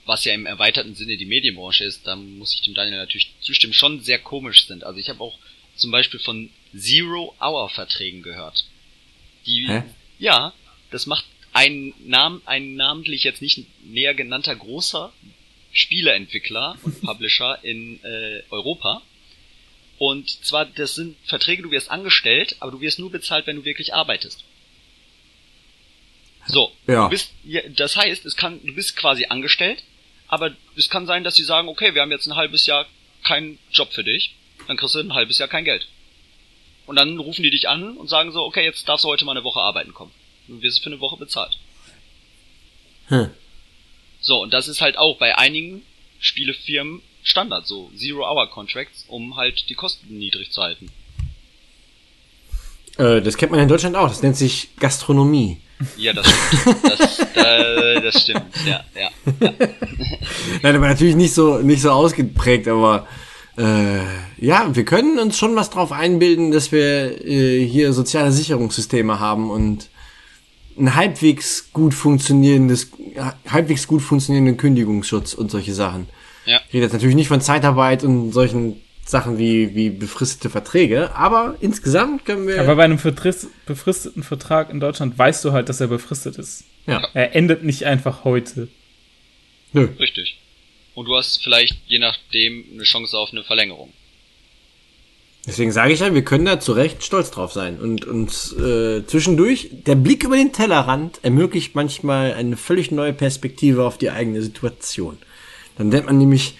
was ja im erweiterten Sinne die Medienbranche ist, da muss ich dem Daniel natürlich zustimmen, schon sehr komisch sind. Also ich habe auch zum Beispiel von Zero-Hour-Verträgen gehört. Die, Hä? ja, das macht ein, Nam ein namentlich jetzt nicht näher genannter großer Spieleentwickler und Publisher in äh, Europa. Und zwar, das sind Verträge, du wirst angestellt, aber du wirst nur bezahlt, wenn du wirklich arbeitest. So, ja. du bist, ja, das heißt, es kann, du bist quasi angestellt, aber es kann sein, dass sie sagen, okay, wir haben jetzt ein halbes Jahr keinen Job für dich, dann kriegst du ein halbes Jahr kein Geld. Und dann rufen die dich an und sagen so, okay, jetzt darfst du heute mal eine Woche arbeiten kommen. Du wirst für eine Woche bezahlt. Hm. So, und das ist halt auch bei einigen Spielefirmen Standard, so Zero-Hour-Contracts, um halt die Kosten niedrig zu halten. Äh, das kennt man in Deutschland auch, das nennt sich Gastronomie. Ja, das stimmt. Das, äh, das stimmt, ja, ja. ja. Nein, aber natürlich nicht so, nicht so ausgeprägt, aber äh, ja, wir können uns schon was drauf einbilden, dass wir äh, hier soziale Sicherungssysteme haben und ein halbwegs gut funktionierendes, halbwegs gut funktionierenden Kündigungsschutz und solche Sachen. Ja. Ich rede jetzt natürlich nicht von Zeitarbeit und solchen Sachen wie, wie befristete Verträge, aber insgesamt können wir. Aber bei einem befristeten Vertrag in Deutschland weißt du halt, dass er befristet ist. Ja. Er endet nicht einfach heute. Nö. Richtig und du hast vielleicht je nachdem eine Chance auf eine Verlängerung. Deswegen sage ich ja, wir können da zu Recht stolz drauf sein. Und uns äh, zwischendurch, der Blick über den Tellerrand ermöglicht manchmal eine völlig neue Perspektive auf die eigene Situation. Dann denkt man nämlich,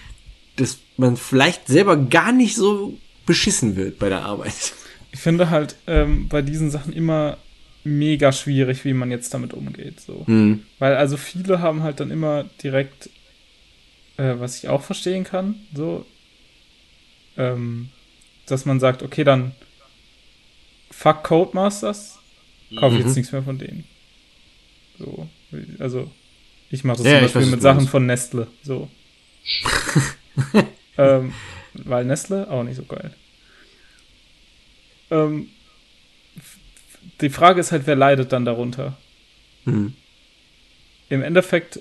dass man vielleicht selber gar nicht so beschissen wird bei der Arbeit. Ich finde halt ähm, bei diesen Sachen immer mega schwierig, wie man jetzt damit umgeht. So. Mhm. Weil also viele haben halt dann immer direkt äh, was ich auch verstehen kann, so, ähm, dass man sagt, okay, dann fuck Codemasters, kaufe ich jetzt nichts mehr von denen. So, also ich mache das Ja, zum Beispiel weiß, mit Sachen meinst. von Nestle. So. ähm, weil Nestle auch nicht so geil. Ähm, die Frage ist halt, wer leidet dann darunter? Hm. Im Endeffekt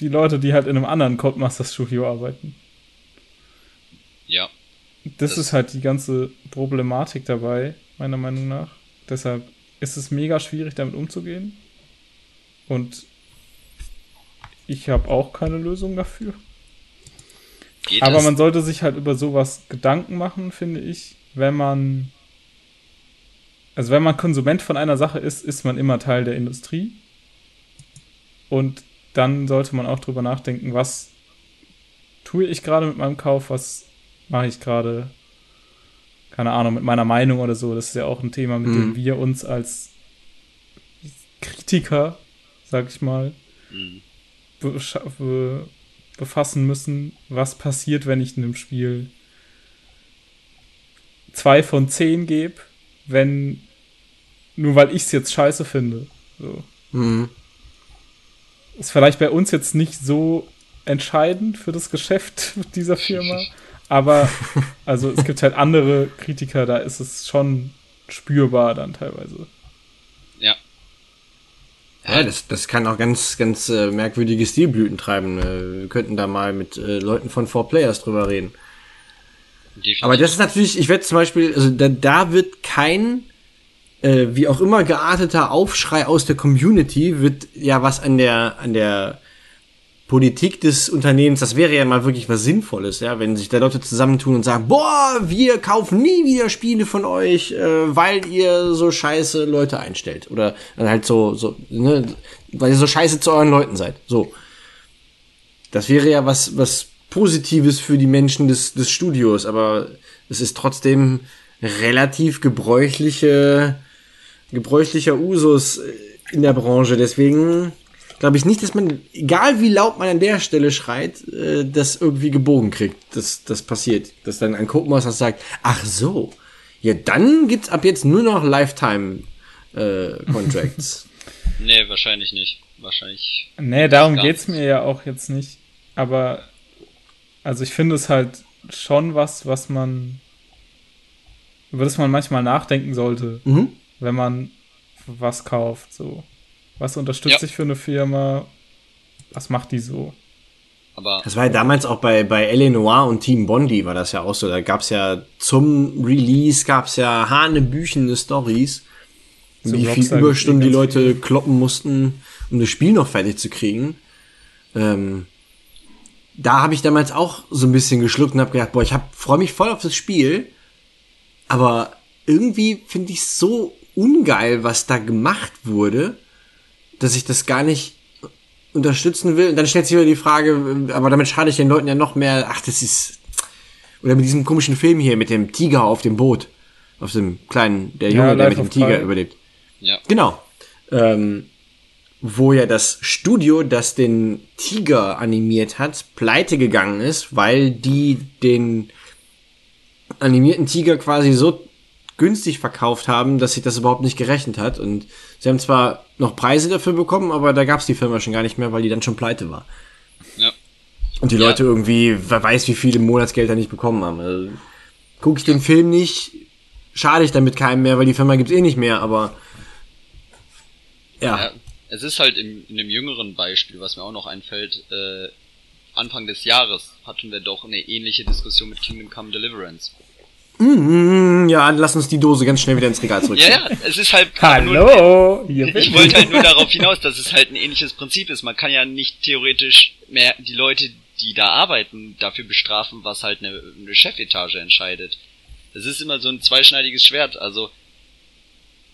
die Leute, die halt in einem anderen Codemaster-Studio arbeiten. Ja. Das, Das- ist halt die ganze Problematik dabei, meiner Meinung nach. Deshalb ist es mega schwierig, damit umzugehen. Und ich habe auch keine Lösung dafür. Geht Aber es? man sollte sich halt über sowas Gedanken machen, finde ich, wenn man. Also wenn man Konsument von einer Sache ist, ist man immer Teil der Industrie. Und dann sollte man auch drüber nachdenken, was tue ich gerade mit meinem Kauf, was mache ich gerade, keine Ahnung, mit meiner Meinung oder so. Das ist ja auch ein Thema, mit dem Mhm. wir uns als Kritiker, sag ich mal, Mhm. be befassen müssen, was passiert, wenn ich einem Spiel zwei von zehn gebe, wenn nur weil ich es jetzt scheiße finde. So. Hm. Ist vielleicht bei uns jetzt nicht so entscheidend für das Geschäft dieser Firma, aber also es gibt halt andere Kritiker, da ist es schon spürbar dann teilweise. Ja. Ja, das, das kann auch ganz, ganz äh, merkwürdige Stilblüten treiben. Äh, wir könnten da mal mit äh, Leuten von Four Players drüber reden. Definitiv. Aber das ist natürlich, ich werde zum Beispiel, also da, da wird kein, äh, wie auch immer gearteter Aufschrei aus der Community, wird ja was an der, an der Politik des Unternehmens, das wäre ja mal wirklich was Sinnvolles, ja, wenn sich da Leute zusammentun und sagen, boah, wir kaufen nie wieder Spiele von euch, äh, weil ihr so scheiße Leute einstellt. Oder halt so, so, ne, weil ihr so scheiße zu euren Leuten seid. So. Das wäre ja was, was Positives für die Menschen des, des Studios, aber es ist trotzdem relativ gebräuchliche, gebräuchlicher Usus äh, in der Branche. Deswegen glaube ich nicht, dass man, egal wie laut man an der Stelle schreit, äh, das irgendwie gebogen kriegt. Das, das passiert. Dass dann ein Codemaster sagt, ach so, ja, dann gibt's ab jetzt nur noch Lifetime äh, Contracts. Nee, wahrscheinlich nicht. Wahrscheinlich. Nee, darum Gar geht's mir ja auch jetzt nicht. Aber, also ich finde es halt schon was, was man, über das man manchmal nachdenken sollte, mhm. Wenn man was kauft, so. Was unterstützt Ja. sich für eine Firma? Was macht die so? Aber Das war ja damals auch bei, bei L.A. Noir und Team Bondi war das ja auch so. Da gab's ja zum Release gab's ja hanebüchende Stories, So wie viel Überstunden die Leute kloppen mussten, um das Spiel noch fertig zu kriegen. Ähm, da habe ich damals auch so ein bisschen geschluckt und habe gedacht, boah, ich hab, freue mich voll auf das Spiel, aber irgendwie finde ich so ungeil, was da gemacht wurde, dass ich das gar nicht unterstützen will. Und dann stellt sich wieder die Frage, aber damit schade ich den Leuten ja noch mehr. Ach, das ist. Oder mit diesem komischen Film hier, mit dem Tiger auf dem Boot. Auf dem kleinen, der Ja, Junge, der Life mit dem Tiger Pi. überlebt. ja. Genau. Ähm, wo ja das Studio, das den Tiger animiert hat, pleite gegangen ist, weil die den animierten Tiger quasi so günstig verkauft haben, dass sich das überhaupt nicht gerechnet hat. Und sie haben zwar noch Preise dafür bekommen, aber da gab's die Firma schon gar nicht mehr, weil die dann schon pleite war. Ja. Und die Ja. Leute irgendwie, wer weiß, wie viele Monatsgelder nicht bekommen haben. Also, guck ich den Film nicht, schade ich damit keinem mehr, weil die Firma gibt's eh nicht mehr, aber ja. Ja, es ist halt im, in dem jüngeren Beispiel, was mir auch noch einfällt, äh, Anfang des Jahres hatten wir doch eine ähnliche Diskussion mit Kingdom Come Deliverance. Mm, ja, lass uns die Dose ganz schnell wieder ins Regal Ja, zurückstellen. ja, es ist halt nur, Hallo! Hier bin ich wollte halt nur darauf hinaus, dass es halt ein ähnliches Prinzip ist. Man kann ja nicht theoretisch mehr die Leute, die da arbeiten, dafür bestrafen, was halt eine, eine Chefetage entscheidet. Es ist immer so ein zweischneidiges Schwert, also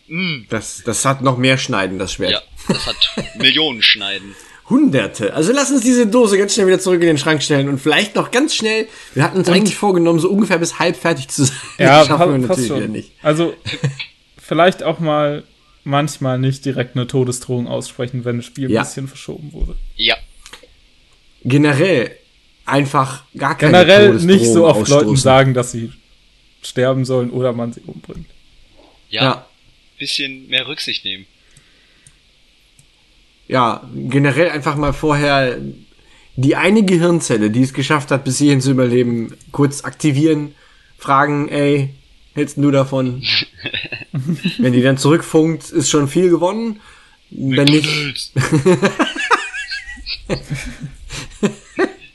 mh, Das, das hat noch mehr Schneiden, das Schwert. ja, das hat Millionen Schneiden. Hunderte. Also lass uns diese Dose ganz schnell wieder zurück in den Schrank stellen und vielleicht noch ganz schnell. Wir hatten uns eigentlich vorgenommen, so ungefähr bis halb fertig zu sein. Ja, das schaffen wir natürlich schon. wieder nicht. Also, vielleicht auch mal manchmal nicht direkt eine Todesdrohung aussprechen, wenn ein Spiel Ja. ein bisschen verschoben wurde. Ja, Generell einfach gar keine Generell nicht so oft Leuten sagen, dass sie sterben sollen oder man sie umbringt. ja, Ja. bisschen mehr Rücksicht nehmen. Ja, generell einfach mal vorher die eine Gehirnzelle, die es geschafft hat, bis hierhin zu überleben, kurz aktivieren, fragen, ey, hältst du davon? Wenn die dann zurückfunkt, ist schon viel gewonnen. Wenn nicht.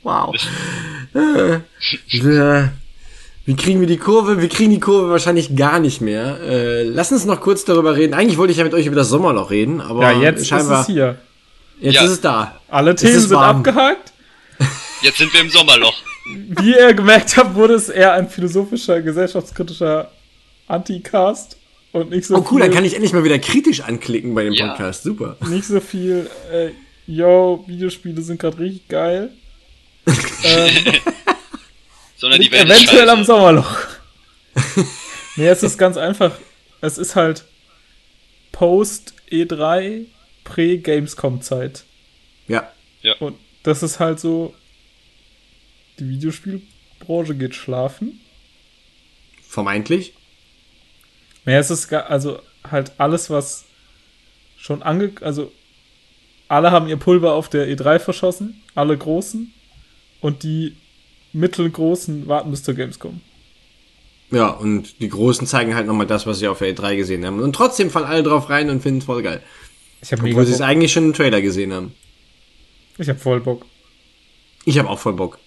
wow. Äh, wie kriegen wir die Kurve? Wir kriegen die Kurve wahrscheinlich gar nicht mehr. Äh, lass uns noch kurz darüber reden. Eigentlich wollte ich ja mit euch über das Sommerloch reden, aber ja, jetzt scheinbar, ist es hier. Jetzt ja. ist es da. Alle Themen sind warm. abgehakt. Jetzt sind wir im Sommerloch. Wie ihr gemerkt habt, wurde es eher ein philosophischer, gesellschaftskritischer Anti-Cast und nicht so Oh cool, dann kann ich endlich mal wieder kritisch anklicken bei dem ja. Podcast. Super. Nicht so viel, äh, yo, Videospiele sind gerade richtig geil. ähm, Sondern die werden eventuell scheiße. am Sommerloch. nee, es ist ganz einfach. Es ist halt Post E3 Prä-Gamescom-Zeit. Ja. ja. Und das ist halt so, die Videospielbranche geht schlafen. Vermeintlich. Naja, es ist also halt alles, was schon ange... Also alle haben ihr Pulver auf der E3 verschossen, alle Großen. Und die mittelgroßen warten bis zur Gamescom. Ja, und die Großen zeigen halt nochmal das, was sie auf der E3 gesehen haben. Und trotzdem fallen alle drauf rein und finden es voll geil. Ich hab Obwohl sie es eigentlich schon im Trailer gesehen haben. Ich hab voll Bock. Ich hab auch voll Bock.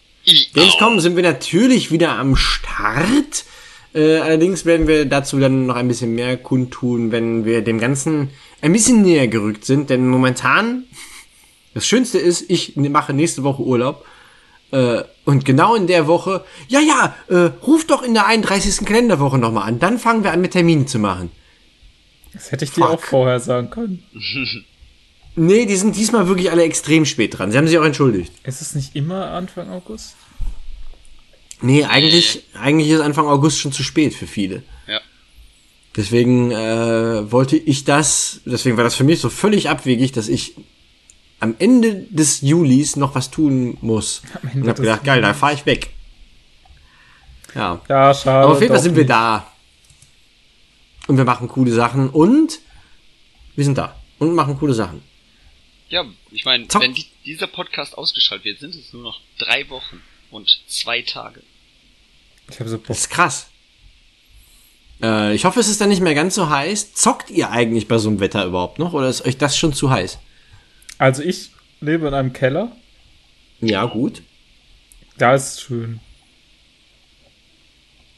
Gamescom sind wir natürlich wieder am Start. Äh, allerdings werden wir dazu dann noch ein bisschen mehr kundtun, wenn wir dem Ganzen ein bisschen näher gerückt sind. Denn momentan, das Schönste ist, ich mache nächste Woche Urlaub. Äh, und genau in der Woche, ja, ja, äh, ruf doch in der 31. Kalenderwoche nochmal an. Dann fangen wir an mit Terminen zu machen. Das hätte ich Fuck. dir auch vorher sagen können. nee, die sind diesmal wirklich alle extrem spät dran. Sie haben sich auch entschuldigt. Ist es nicht immer Anfang August? Nee, eigentlich, eigentlich ist Anfang August schon zu spät für viele. Ja. Deswegen äh, wollte ich das, deswegen war das für mich so völlig abwegig, dass ich am Ende des Julis noch was tun muss. Und hab gedacht, geil, da fahre ich weg. Ja. Ja, schade. Aber auf jeden Fall sind wir da. Und wir machen coole Sachen und wir sind da und machen coole Sachen. Ja, ich meine, wenn die, dieser Podcast ausgeschaltet wird, sind es nur noch drei Wochen und zwei Tage. Ich habe so Bock. Das ist krass. Äh, ich hoffe, es ist dann nicht mehr ganz so heiß. Zockt ihr eigentlich bei so einem Wetter überhaupt noch oder ist euch das schon zu heiß? Also ich lebe in einem Keller. Ja, gut. Da ist schön.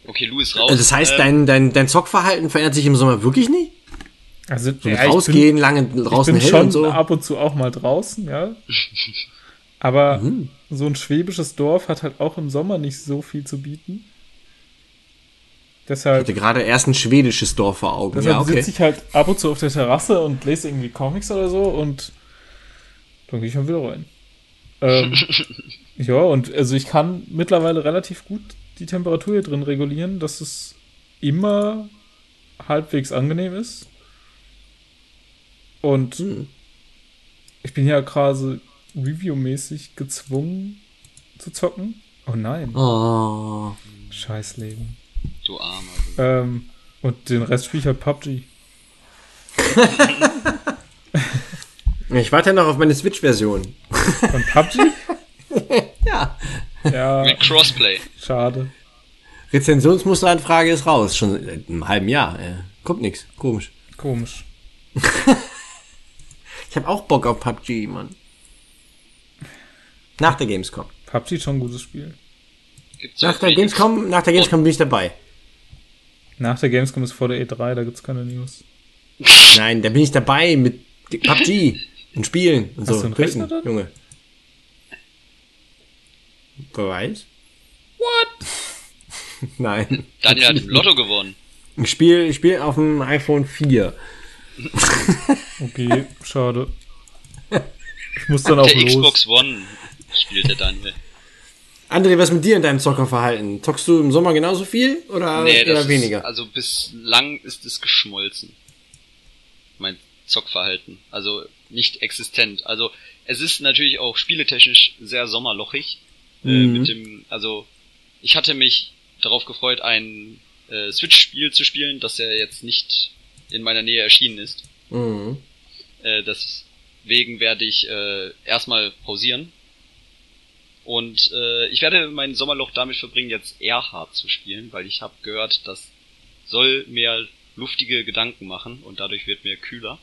Okay, Lou ist raus. Also das heißt, ähm, dein, dein, dein Zockverhalten verändert sich im Sommer wirklich nicht? Also so ja, rausgehen, bin, lange draußen ich bin schon und so. ab und zu auch mal draußen, ja. Aber mhm. so ein schwäbisches Dorf hat halt auch im Sommer nicht so viel zu bieten. Deshalb, ich hatte gerade erst ein schwedisches Dorf vor Augen. Deshalb ja, okay. sitze ich halt ab und zu auf der Terrasse und lese irgendwie Comics oder so und dann gehe ich mal wieder rein. Ähm, ja, und also ich kann mittlerweile relativ gut die Temperatur hier drin regulieren, dass es immer halbwegs angenehm ist. Und hm. ich bin ja gerade Review-mäßig gezwungen zu zocken. Oh nein. Oh. Scheiß Leben. Du Armer. Ähm, und den Rest spiele ich halt PUBG. ich warte ja noch auf meine Switch-Version. Von PUBG? ja. Mit Crossplay. Schade. Rezensionsmusteranfrage ist raus, schon seit einem halben Jahr. Kommt nix. Komisch. Komisch. ich habe auch Bock auf PUBG, Mann. Nach der Gamescom. PUBG ist schon ein gutes Spiel. Gibt's nach der Gamescom, nach der Gamescom bin ich dabei. Nach der Gamescom ist vor der E3, da gibt's keine News. Nein, da bin ich dabei mit PUBG und Spielen und Hast so. Du einen Rechner dann? Junge. Wer weiß? What? Nein. Daniel hat im Lotto gewonnen. Ich spiele ich spiel auf dem iPhone 4. okay, schade. Ich muss dann auf auch der los. Xbox One spielt der Daniel. André, was mit dir in deinem Zockerverhalten? Zockst du im Sommer genauso viel oder nee, eher weniger? Ist, also bislang ist es geschmolzen. Mein Zockverhalten. Also nicht existent. Also es ist natürlich auch spieletechnisch sehr sommerlochig. Äh, mhm. Äh, mit dem, also ich hatte mich darauf gefreut, ein äh, Switch-Spiel zu spielen, das ja jetzt nicht in meiner Nähe erschienen ist. Mhm. Äh, deswegen werde ich äh, erstmal pausieren. Und äh, ich werde mein Sommerloch damit verbringen, jetzt Erhard zu spielen, weil ich habe gehört, das soll mehr luftige Gedanken machen und dadurch wird mir kühler.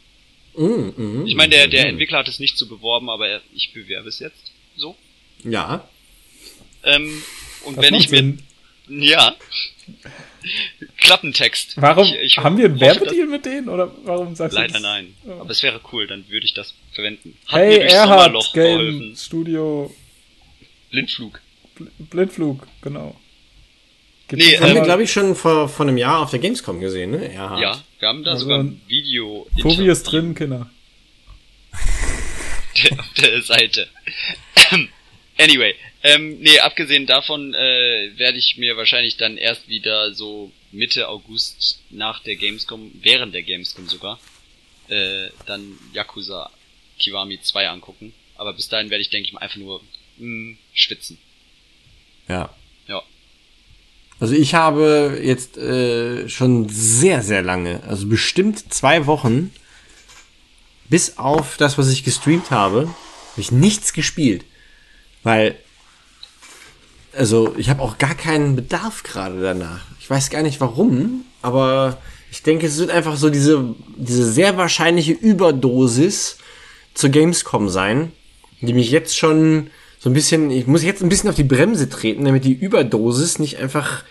Mhm, mhm, Ich meine, der, der mhm. Entwickler hat es nicht so beworben, aber er- ich bewerbe es jetzt so. Ja. Ähm, und Das wenn ich mir Sinn. ja Klappentext. Warum? Ich, ich haben wir einen Werbedeal mit denen? Oder warum sagst dass- du Leider das? nein. Oh. Aber es wäre cool, dann würde ich das verwenden. Hat Hey, mir durchs Erhard Sommerloch Game geholfen. Studio Blindflug. Bl- Blindflug, genau. Gibt Nee, es Haben wir, glaube ich, schon vor, vor einem Jahr auf der Gamescom gesehen, ne? Erhard. Ja, wir haben da Also sogar ein Video Tobi ist drin, Kinder. auf der Seite. Anyway, ähm, nee, abgesehen davon äh, werde ich mir wahrscheinlich dann erst wieder so Mitte August nach der Gamescom, während der Gamescom sogar, äh, dann Yakuza Kiwami 2 angucken. Aber bis dahin werde ich, denke ich mal, einfach nur mh, schwitzen. Ja. Ja. Also ich habe jetzt äh, schon sehr, sehr lange, also bestimmt zwei Wochen, bis auf das, was ich gestreamt habe, habe ich nichts gespielt. Weil, also ich habe auch gar keinen Bedarf gerade danach. Ich weiß gar nicht warum, aber ich denke, es wird einfach so diese, diese sehr wahrscheinliche Überdosis zur Gamescom sein, die mich jetzt schon so ein bisschen, ich muss jetzt ein bisschen auf die Bremse treten, damit die Überdosis nicht einfach,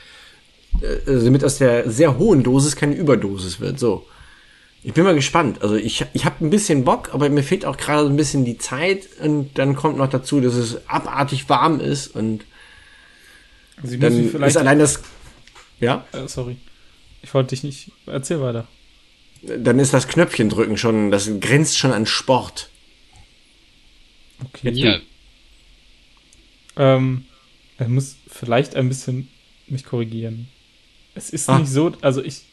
äh, also damit aus der sehr hohen Dosis keine Überdosis wird. So. Ich bin mal gespannt. Also ich, ich habe ein bisschen Bock, aber mir fehlt auch gerade so ein bisschen die Zeit und dann kommt noch dazu, dass es abartig warm ist und Also ich muss dann ist allein das, ja, äh, sorry. Ich wollte dich nicht. Erzähl weiter. dann ist das Knöpfchen drücken schon, das grenzt schon an Sport. Okay. Ja, Ähm, er muss vielleicht ein bisschen mich korrigieren. Es ist Ah. nicht so, also ich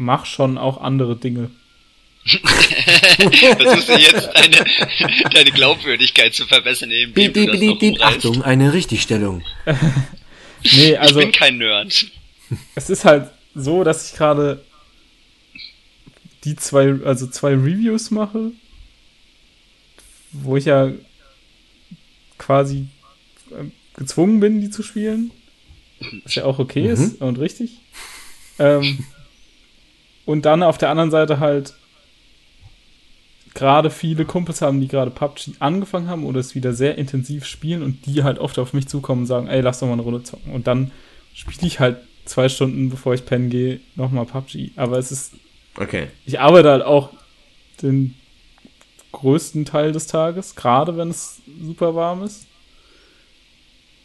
mache schon auch andere Dinge. versuchst du jetzt deine, deine Glaubwürdigkeit zu verbessern, das piep, noch piep, umreißt. Achtung, eine Richtigstellung. Nee, Ich also bin kein Nerd. es ist halt so, dass ich gerade die zwei, also zwei Reviews mache, wo ich ja quasi ähm, gezwungen bin, die zu spielen. Was ja auch okay Mhm. ist und richtig. Ähm, und dann auf der anderen Seite halt gerade viele Kumpels haben, die gerade PUBG angefangen haben oder es wieder sehr intensiv spielen und die halt oft auf mich zukommen und sagen, ey, lass doch mal eine Runde zocken. Und dann spiele ich halt zwei Stunden, bevor ich pennen gehe, nochmal PUBG. Aber es ist, Okay. ich arbeite halt auch den größten Teil des Tages, gerade wenn es super warm ist.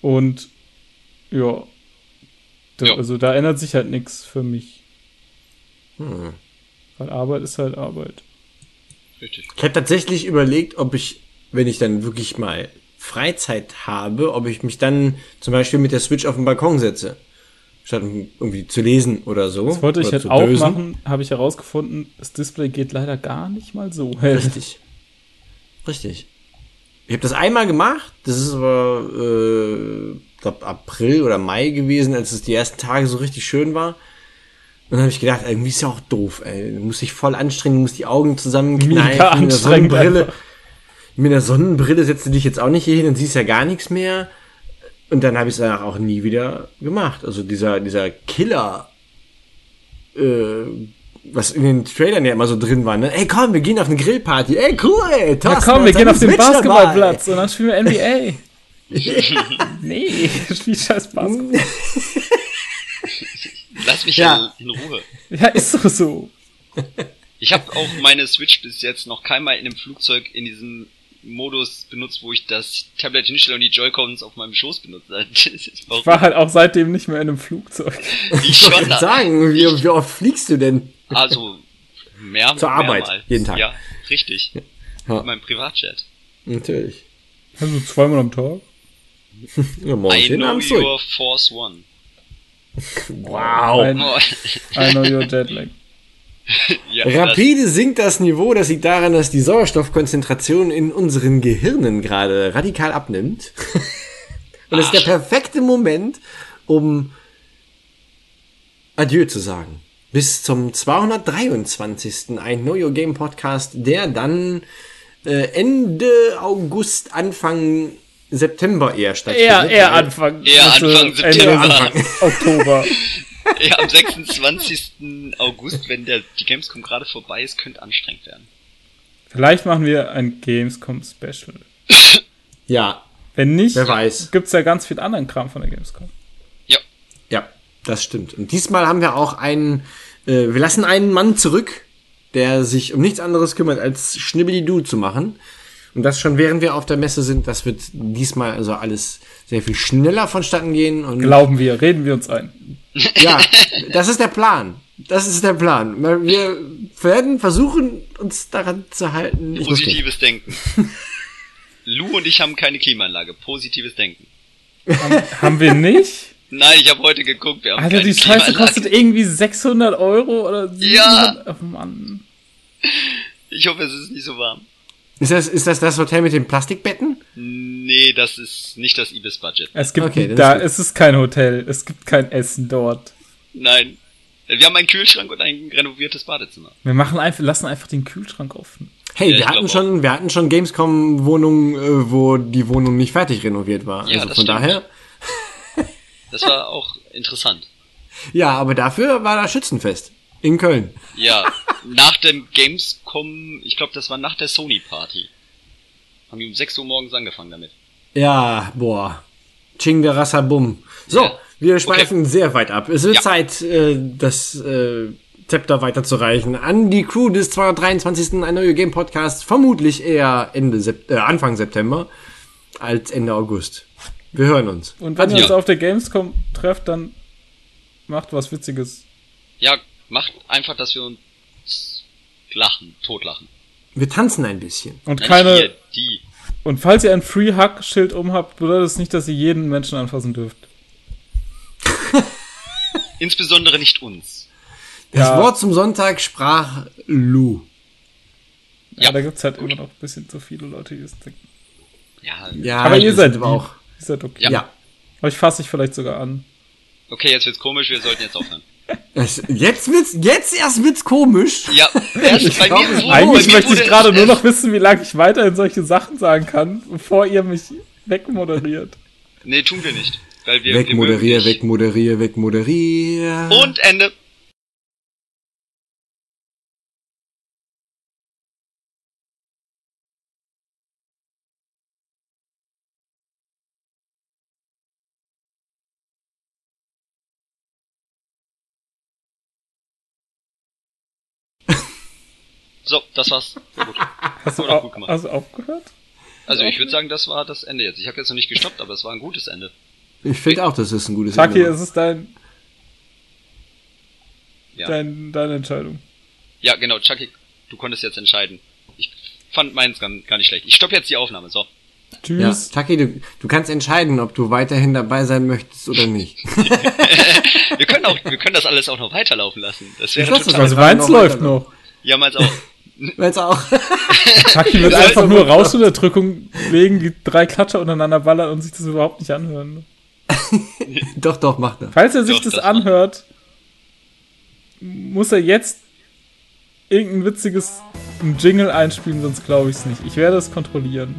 Und ja, da, Ja. also da ändert sich halt nichts für mich. Hm. Weil Arbeit ist halt Arbeit. Richtig. Ich habe tatsächlich überlegt, ob ich, wenn ich dann wirklich mal Freizeit habe, ob ich mich dann zum Beispiel mit der Switch auf den Balkon setze. Statt irgendwie zu lesen oder so. Das wollte ich halt auch dösen. machen, habe ich herausgefunden, das Display geht leider gar nicht mal so hell. Richtig. Richtig. Ich habe das einmal gemacht, das ist aber, äh, glaub April oder Mai gewesen, als es die ersten Tage so richtig schön war. Und dann habe ich gedacht, irgendwie ist ja auch doof, ey. Du musst dich voll anstrengen, du musst die Augen zusammenkneifen. Mit der Sonnenbrille. einfach. Mit der Sonnenbrille setzt du dich jetzt auch nicht hier hin, dann siehst ja gar nichts mehr. Und dann habe ich es danach auch nie wieder gemacht. Also dieser, dieser Killer, äh, was in den Trailern ja immer so drin war, ne? Ey, komm, wir gehen auf eine Grillparty. Ey, cool, ey, Ja, Thorsten komm, hat wir gehen auf den. Basketballplatz und dann spielen wir NBA. nee, spiel scheiß Basketball. Lass mich Ja. in, in Ruhe. Ja, ist doch so. Ich habe auch meine Switch bis jetzt noch keinmal in einem Flugzeug in diesem Modus benutzt, wo ich das Tablet hinstelle und die Joy-Cons auf meinem Schoß benutze. Ich war halt auch seitdem nicht mehr in einem Flugzeug. ich Ich schon. sagen, wie, wie oft fliegst du denn? Also mehr Zur Arbeit, mehrmals. jeden Tag. Ja, richtig. Ja. Mit meinem Privatjet. Natürlich. Also zweimal am Tag. Ja, morgens I know abends zurück. your Force One. Wow. Ein, I know your Jetlag. ja, das, Rapide sinkt das Niveau, das liegt daran, dass die Sauerstoffkonzentration in unseren Gehirnen gerade radikal abnimmt. Und es ist der perfekte Moment, um Adieu zu sagen. bis zum 223. ein Know Your Game Podcast, der dann äh, Ende August, Anfang September eher stattfindet. Eher, eher Anfang. Eher Mitte, Anfang Ende September. Anfang. Oktober. Ja, am 26. August, wenn der, die Gamescom gerade vorbei ist, könnte anstrengend werden. Vielleicht machen wir ein Gamescom Special. Ja, Wenn nicht, wer weiß. gibt's ja ganz viel anderen Kram von der Gamescom. Ja, Ja, das stimmt. Und diesmal haben wir auch einen, äh, wir lassen einen Mann zurück, der sich um nichts anderes kümmert, als Schnibbeli-Du zu machen. Und das schon während wir auf der Messe sind, das wird diesmal also alles sehr viel schneller vonstatten gehen. Und Glauben wir, reden wir uns ein. ja, das ist der Plan. Das ist der Plan. Wir werden versuchen, uns daran zu halten. Ich positives Denken. Lou und ich haben keine Klimaanlage. Positives Denken. Haben wir nicht? Nein, ich habe heute geguckt, wir haben Alter, keine die Scheiße kostet irgendwie 600 Euro oder 700. Oh Mann. Ich hoffe, es ist nicht so warm. Ist das, ist das das Hotel mit den Plastikbetten? Nee, das ist nicht das Ibis-Budget. Es gibt, Okay, da, es ist kein Hotel, es gibt kein Essen dort. Nein. Wir haben einen Kühlschrank und ein renoviertes Badezimmer. Wir machen einfach, lassen einfach den Kühlschrank offen. Hey, Ja, wir hatten schon, wir hatten schon Gamescom-Wohnungen, äh, wo die Wohnung nicht fertig renoviert war. Ja, also das von stimmt. daher. Das war auch interessant. Ja, aber dafür war das Schützenfest in Köln. Ja, nach dem Gamescom, ich glaube, das war nach der Sony-Party. Haben die um 6 Uhr morgens angefangen damit. Ja, boah. Ching der Rassa Bum. So, Ja. wir schweifen sehr weit ab. Es wird Ja. Zeit, äh, das äh, Zepter weiterzureichen an die Crew des 223. Ein neuer Game Podcast. Vermutlich eher Ende Sep äh, Anfang September als Ende August. Wir hören uns. Und wenn ihr Ja. uns auf der Gamescom trefft, dann macht was Witziges. Ja, macht einfach, dass wir uns lachen, totlachen. Wir tanzen ein bisschen. Und Nein, keine, die. und falls ihr ein Free Hug Schild umhabt, bedeutet es nicht, dass ihr jeden Menschen anfassen dürft. Insbesondere nicht uns. Das Ja. Wort zum Sonntag sprach Lou. Ja, Ja. da gibt's halt immer noch ein bisschen zu viele Leute, die es denken. Ja, Ja, Aber ihr das seid lieb. auch. Ihr seid okay. Ja. Ja. Aber ich fasse ich vielleicht sogar an. okay, jetzt wird's komisch, wir sollten jetzt aufhören. Es, jetzt wird's, jetzt erst wird's komisch. Ja, erst bei glaub, mir so, Eigentlich bei mir möchte ich gerade nur noch erst- wissen, wie lange ich weiterhin solche Sachen sagen kann, bevor ihr mich wegmoderiert. Nee, tun wir nicht. Weil wir, Wegmoderier, wir wegmoderier, wegmoderier. Und Ende. So, das war's. Sehr gut. Hast du, Haben wir doch au gut gemacht. hast du aufgehört? Also ich würde sagen, das war das Ende jetzt. Ich habe jetzt noch nicht gestoppt, aber es war ein gutes Ende. Ich finde auch, das ist ein gutes Taki, Ende. es ist dein, Ja, dein, deine Entscheidung. ja genau, Chucky, du konntest jetzt entscheiden. Ich fand meins gar, gar nicht schlecht. Ich stoppe jetzt die Aufnahme, so. Ja, Tschüss. Taki, du, du kannst entscheiden, ob du weiterhin dabei sein möchtest oder nicht. Wir können auch, wir können das alles auch noch weiterlaufen lassen. Das wäre total. Also meins noch läuft noch. Ja, meins auch. Weil's auch. Taki wird einfach nur Rausunterdrückung legen, die drei Klatscher untereinander ballern und sich das überhaupt nicht anhören. doch, doch, mach das. Falls er sich Doch, das, das anhört, muss er jetzt irgendein witziges Jingle einspielen, sonst glaube ich es nicht. Ich werde es kontrollieren.